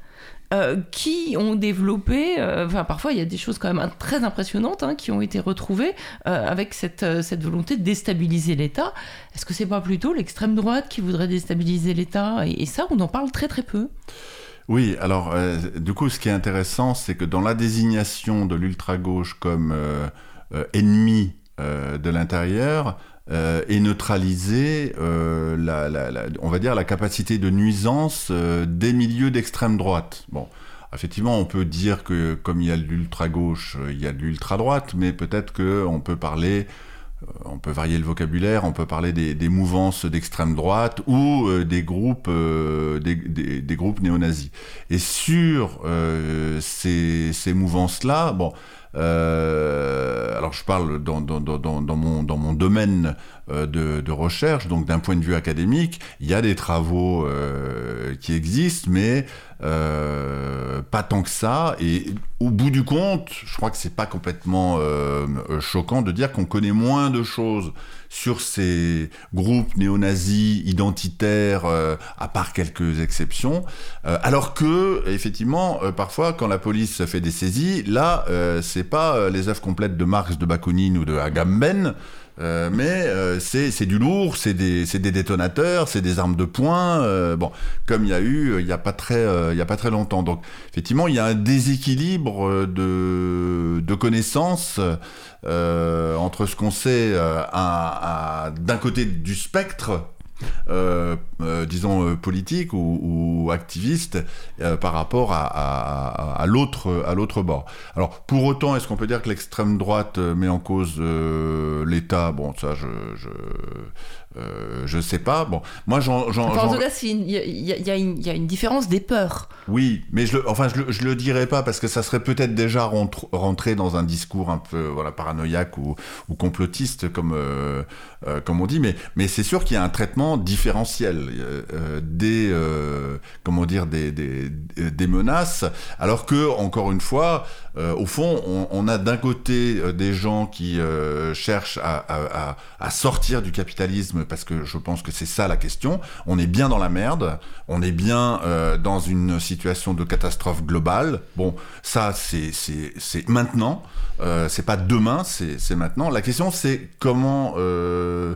euh, qui ont développé, euh, enfin parfois il y a des choses quand même très impressionnantes hein, qui ont été retrouvées euh, avec cette, cette volonté de déstabiliser l'État. Est-ce que c'est pas plutôt l'extrême droite qui voudrait déstabiliser l'État? Et, et ça, on en parle très très peu. Oui, alors euh, du coup, ce qui est intéressant, c'est que dans la désignation de l'ultra-gauche comme euh, euh, ennemi de l'intérieur, est neutralisée, la, on va dire, la capacité de nuisance des milieux d'extrême droite. Bon, effectivement, on peut dire que comme il y a l'ultra-gauche, il y a de l'ultra-droite, mais peut-être qu'on peut parler on peut varier le vocabulaire, on peut parler des, mouvances d'extrême droite ou euh, des groupes, euh, des groupes néo-nazis. Et sur euh, ces, ces mouvances-là, bon, euh, alors je parle dans, mon, domaine euh, de, recherche, donc d'un point de vue académique, il y a des travaux euh, qui existent, mais pas tant que ça. Et au bout du compte, je crois que c'est pas complètement choquant de dire qu'on connaît moins de choses sur ces groupes néo-nazis identitaires, euh, à part quelques exceptions, euh, alors que effectivement, euh, parfois, quand la police fait des saisies, là, euh, c'est pas les œuvres complètes de Marx, de Bakounine ou de Agamben. Euh, mais euh, c'est du lourd, c'est des, des détonateurs, c'est des armes de poing. euh, bon, comme il y a eu euh, il y a pas très il y a pas très longtemps. Donc effectivement, il y a un déséquilibre de de connaissances entre ce qu'on sait à- d'un côté du spectre. Euh, euh, disons euh, politique ou, ou activiste par rapport à, l'autre à l'autre bord. Alors pour autant, est-ce qu'on peut dire que l'extrême droite met en cause l'État? Bon, ça, je euh, je sais pas. Bon, moi, j'en. Enfin, en tout cas, il y, a- y y une- différence des peurs. Oui, mais je enfin, je le, je le dirais pas parce que ça serait peut-être déjà rentre- rentré dans un discours un peu voilà, paranoïaque ou, ou complotiste, comme, euh, euh, comme on dit, mais, mais c'est sûr qu'il y a un traitement différentiel des, comment dire, des, des, des menaces, alors que, encore une fois, euh, au fond, on, on a d'un côté euh, des gens qui euh, cherchent à, à- à- sortir du capitalisme, parce que je pense que c'est ça la question. On est bien dans la merde, on est bien euh, dans une situation de catastrophe globale. Bon, ça, c'est maintenant, euh, c'est pas demain, c'est maintenant. La question, c'est comment, euh,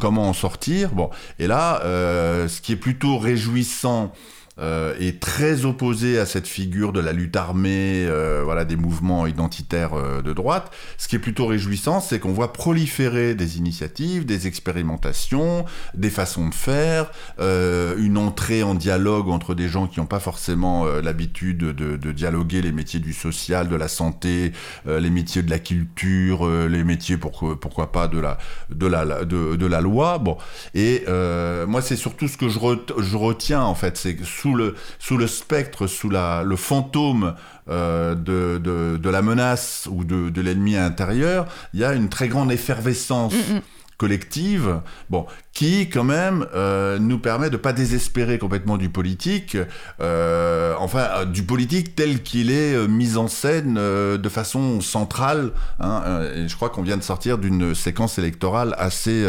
comment en sortir. Bon, et là, ce qui est plutôt réjouissant, euh, est très opposé à cette figure de la lutte armée, euh, voilà, des mouvements identitaires euh, de droite. Ce qui est plutôt réjouissant, c'est qu'on voit proliférer des initiatives, des expérimentations, des façons de faire, euh, une entrée en dialogue entre des gens qui n'ont pas forcément euh, l'habitude de, de dialoguer les métiers du social, de la santé, les métiers de la culture, les métiers pourquoi, pourquoi pas de la, de la, de, la loi. Bon, et moi, c'est surtout ce que je, je retiens, en fait, c'est sous le, sous le spectre, sous la, le fantôme euh, de, de, de la menace ou de, de l'ennemi intérieur, il y a une très grande effervescence collective, bon, qui quand même euh, nous permet de pas désespérer complètement du politique, euh, enfin euh, du politique tel qu'il est mis en scène de façon centrale. hein, et je crois qu'on vient de sortir d'une séquence électorale assez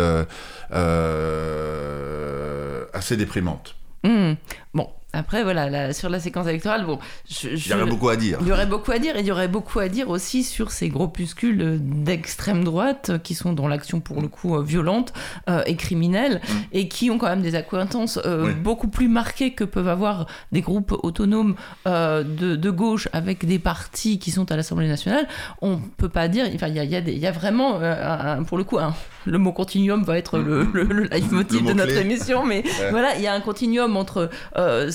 assez déprimante. Hmm. Bon, après, voilà, la- sur la séquence électorale, bon, je, Il y aurait beaucoup à dire. il y aurait beaucoup à dire et il y aurait beaucoup à dire aussi sur ces groupuscules d'extrême droite qui sont dans l'action pour le coup euh, violente euh, et criminelle et qui ont quand même des accointances euh, Mm. Oui. beaucoup plus marquées que peuvent avoir des groupes autonomes euh, de, de gauche avec des partis qui sont à l'Assemblée nationale. On peut pas dire, enfin il y a, y a y a vraiment un- pour le coup un- le mot continuum va être le, le, le leitmotiv Le de notre émission, mais Ouais. voilà, il y a un continuum entre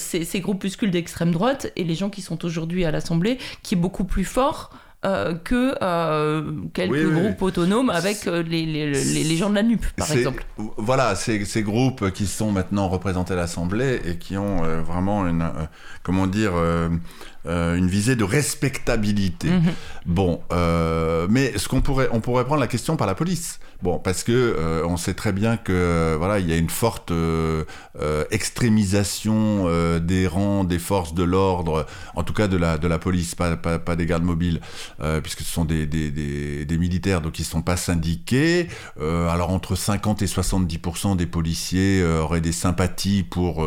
ces, ces groupuscules d'extrême droite et les gens qui sont aujourd'hui à l'Assemblée, qui est beaucoup plus fort euh, que euh, quelques Oui, oui, oui. groupes autonomes avec euh, les, les, les, les gens de la NUP, par exemple. Voilà, ces, ces groupes qui sont maintenant représentés à l'Assemblée et qui ont euh, vraiment une, comment dire, euh, une visée de respectabilité. Mhm. Bon, euh, mais ce qu'on pourrait, on pourrait prendre la question par la police. Bon, parce que euh, on sait très bien que euh, voilà, il y a une forte extrémisation des rangs des forces de l'ordre, en tout cas de la de la police, pas pas, pas des gardes mobiles, puisque ce sont des, des, des, des militaires donc ils sont pas syndiqués. Alors entre 50 et 70% des policiers auraient des sympathies pour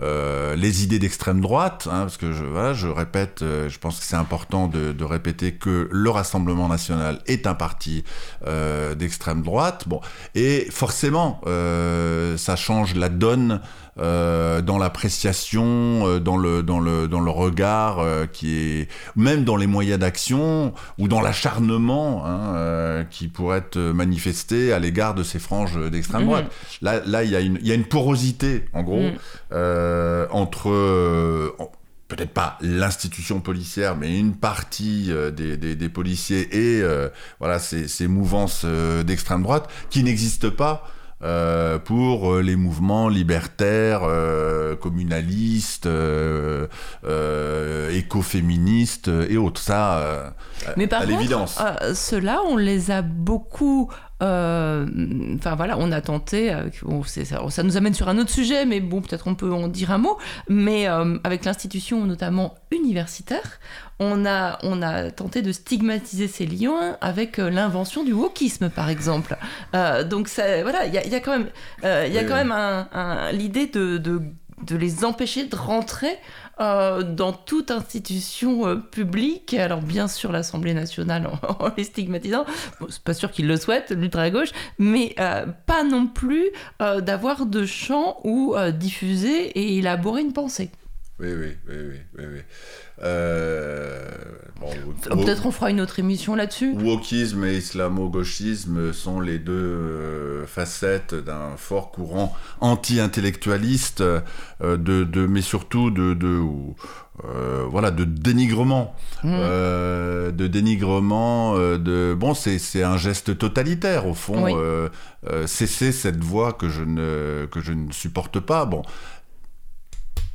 les idées d'extrême droite, hein, parce que je, voilà, je répète, euh, je pense que c'est important de, de répéter que le Rassemblement national est un parti euh, d'extrême droite. Bon, et forcément, euh, ça change la donne euh, dans l'appréciation, euh, dans le dans le dans le regard euh, qui est même dans les moyens d'action ou dans l'acharnement hein, qui pourrait être manifesté à l'égard de ces franges d'extrême Mhm. droite. Là là il y a une il y a une porosité en gros Mhm. entre en- peut-être pas l'institution policière, mais une partie euh, des, des, des policiers et euh, voilà ces, ces mouvances euh, d'extrême droite qui n'existent pas pour les mouvements libertaires, communalistes, écoféministes et autres. Ça, Mais par à contre, l'évidence. ceux-là, on les a beaucoup. Euh, Enfin voilà, on a tenté. avec- bon, c'est- ça, ça nous amène sur un autre sujet, mais bon, peut-être on peut en dire un mot. Mais euh, avec l'institution, notamment universitaire, on a, on a tenté de stigmatiser ces liens avec euh, l'invention du wokisme, par exemple. Euh, donc ça, voilà, il y a, il y a quand même, euh, il y a Oui, quand oui. même un- un- l'idée de, de, de les empêcher de rentrer euh, dans toute institution euh, publique. Alors bien sûr l'Assemblée nationale en, les stigmatisant, c'est pas sûr qu'ils le souhaitent, l'ultra-gauche, mais euh, pas non plus d'avoir de champs où diffuser et élaborer une pensée. oui, oui, oui, oui, oui. Euh, bon, Peut-être on fera une autre émission là-dessus. Wokisme et islamo-gauchisme sont les deux euh, facettes d'un fort courant anti-intellectualiste, euh, de, de, mais surtout de, de, euh, voilà, de dénigrement. Mm. Euh, de dénigrement, de... Bon, c'est un geste totalitaire, au fond. Oui. cesser cette voie que je ne, que je ne supporte pas. Bon.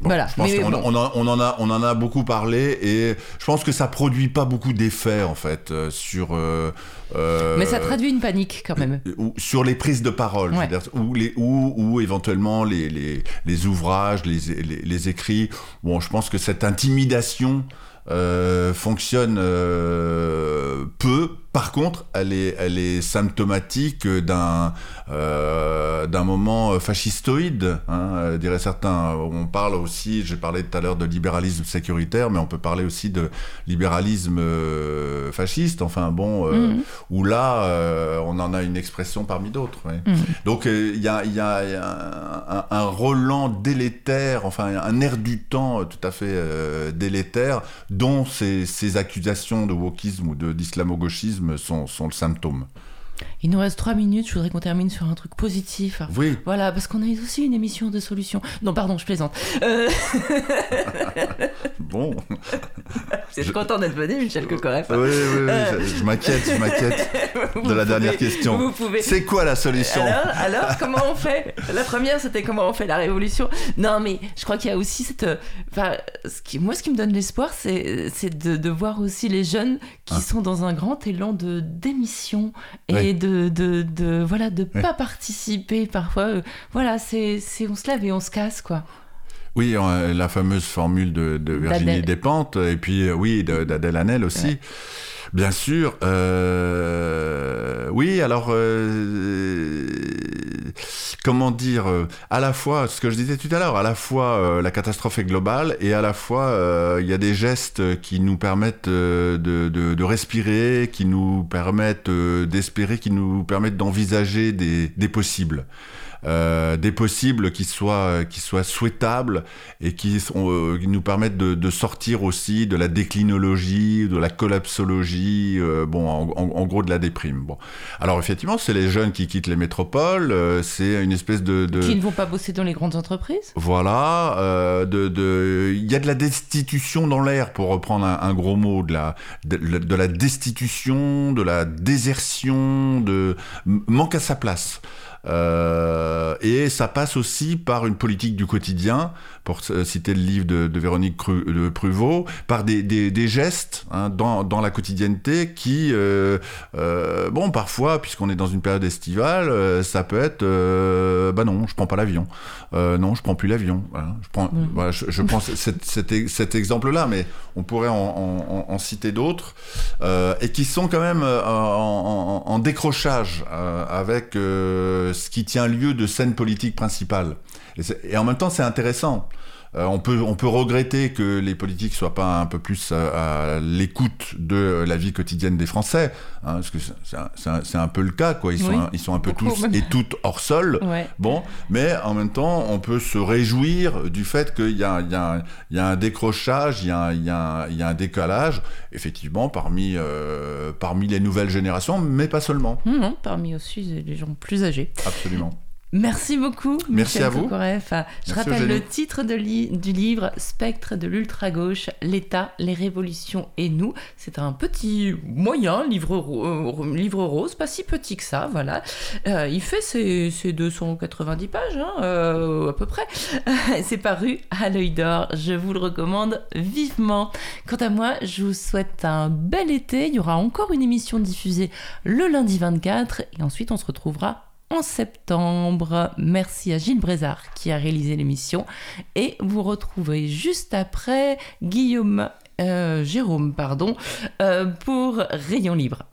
Bon, Voilà, Je pense qu'on bon. on en, on en a, on en a beaucoup parlé et je pense que ça produit pas beaucoup d'effets en fait euh, sur. euh, euh, Mais ça traduit une panique quand même. ou sur les prises de parole, Ouais. ou, les, ou, ou éventuellement les, les, les ouvrages, les, les, les écrits. Bon, je pense que cette intimidation euh, fonctionne euh, peu. Par contre, elle est, elle est symptomatique d'un euh, d'un moment fascistoïde, hein, diraient certains. On parle aussi, j'ai parlé tout à l'heure de libéralisme sécuritaire, mais on peut parler aussi de libéralisme fasciste. Enfin bon, Mhm. où là, on en a une expression parmi d'autres. ouais. Mhm. Donc il y, a, y a- y a un, un Roland délétère, enfin un air du temps tout à fait délétère, dont ces, ces accusations de wokisme ou d'islamo-gauchisme sont, sont le symptôme. Il nous reste trois minutes, je voudrais qu'on termine sur un truc positif. Oui, Voilà, parce qu'on a aussi une émission de solutions. Non, pardon, je plaisante. Euh, bon. je suis content d'être venu, Michel Cocoref. Oui, oui, oui, Euh. je, je m'inquiète, je m'inquiète Vous de la dernière question. Vous pouvez. C'est quoi la solution Alors, alors, comment on fait? La première, c'était comment on fait la révolution? Non, mais je crois qu'il y a aussi cette. euh, Enfin, ce qui, moi, ce qui me donne l'espoir, c'est, de, de voir aussi les jeunes qui Ah. sont dans un grand élan de démission et de, de, de voilà de pas participer. Parfois, euh, voilà, c'est on se lève et on se casse, quoi. Oui, euh, la fameuse formule de, de Virginie. Despentes, et puis euh, oui, d'Adèle Hanel aussi. Ouais. Bien sûr. euh, oui, alors, euh, comment dire, euh, à la fois, ce que je disais tout à l'heure, à la fois la catastrophe est globale et à la fois il y a des gestes qui nous permettent de, de- de respirer, qui nous permettent d'espérer, qui nous permettent d'envisager des, des possibles. Euh, des possibles qui soient qui soient souhaitables et qui, sont, euh, qui nous permettent de, de sortir aussi de la déclinologie, de la collapsologie, euh, bon, en, en- en gros de la déprime. Bon, alors effectivement, c'est les jeunes qui quittent les métropoles, euh, c'est une espèce de, de Qui ne vont pas bosser dans les grandes entreprises? voilà, euh, de, de, il y a de la destitution dans l'air, pour reprendre un, un gros mot, de la, de, la destitution, de la désertion, de manque à sa place. Euh, et ça passe aussi par une politique du quotidien, pour euh, citer le livre de, de Véronique Cru- de Pruvot, par des, des, des gestes hein, dans, dans la quotidienneté qui, euh, euh, bon, parfois, puisqu'on est dans une période estivale, ça peut être, bah non, je prends pas l'avion. Non, je prends plus l'avion. Voilà, je prends, Mm. voilà, je, je prends cet, cet, cet exemple-là, mais on pourrait en, en- en- en citer d'autres et qui sont quand même en, décrochage avec ce qui tient lieu de scène politique principale. Et, en même temps, c'est intéressant. Euh, on, peut, on peut regretter que les politiques soient pas un peu plus à l'écoute de la vie quotidienne des Français, hein, parce que c'est- un, peu le cas, quoi. Ils sont, Oui, un- ils sont un peu tous même. et toutes hors sol. Ouais. Bon, mais en même temps, on peut se réjouir du fait qu'il y y a un- il y a un décrochage, il y a un, il y a un- il y a un décalage, effectivement, parmi, euh, parmi les nouvelles générations, mais pas seulement. Hum, parmi aussi les gens plus âgés. Absolument. Merci beaucoup, Merci Michel à vous. Je Merci, rappelle le titre de li- du livre Spectre de l'ultra-gauche, l'État, les révolutions et nous. C'est un petit, moyen livre, euh, livre rose, pas si petit que ça, voilà. Euh, il fait ses, ses 290 pages, hein, euh, à peu près. C'est paru à l'œil d'or. Je vous le recommande vivement. Quant à moi, je vous souhaite un bel été. Il y aura encore une émission diffusée le lundi 24 et ensuite on se retrouvera en septembre. Merci à Gilles Brézard qui a réalisé l'émission. Et vous retrouvez juste après Guillaume, euh, Jérôme, pardon, euh, pour Rayon Libre.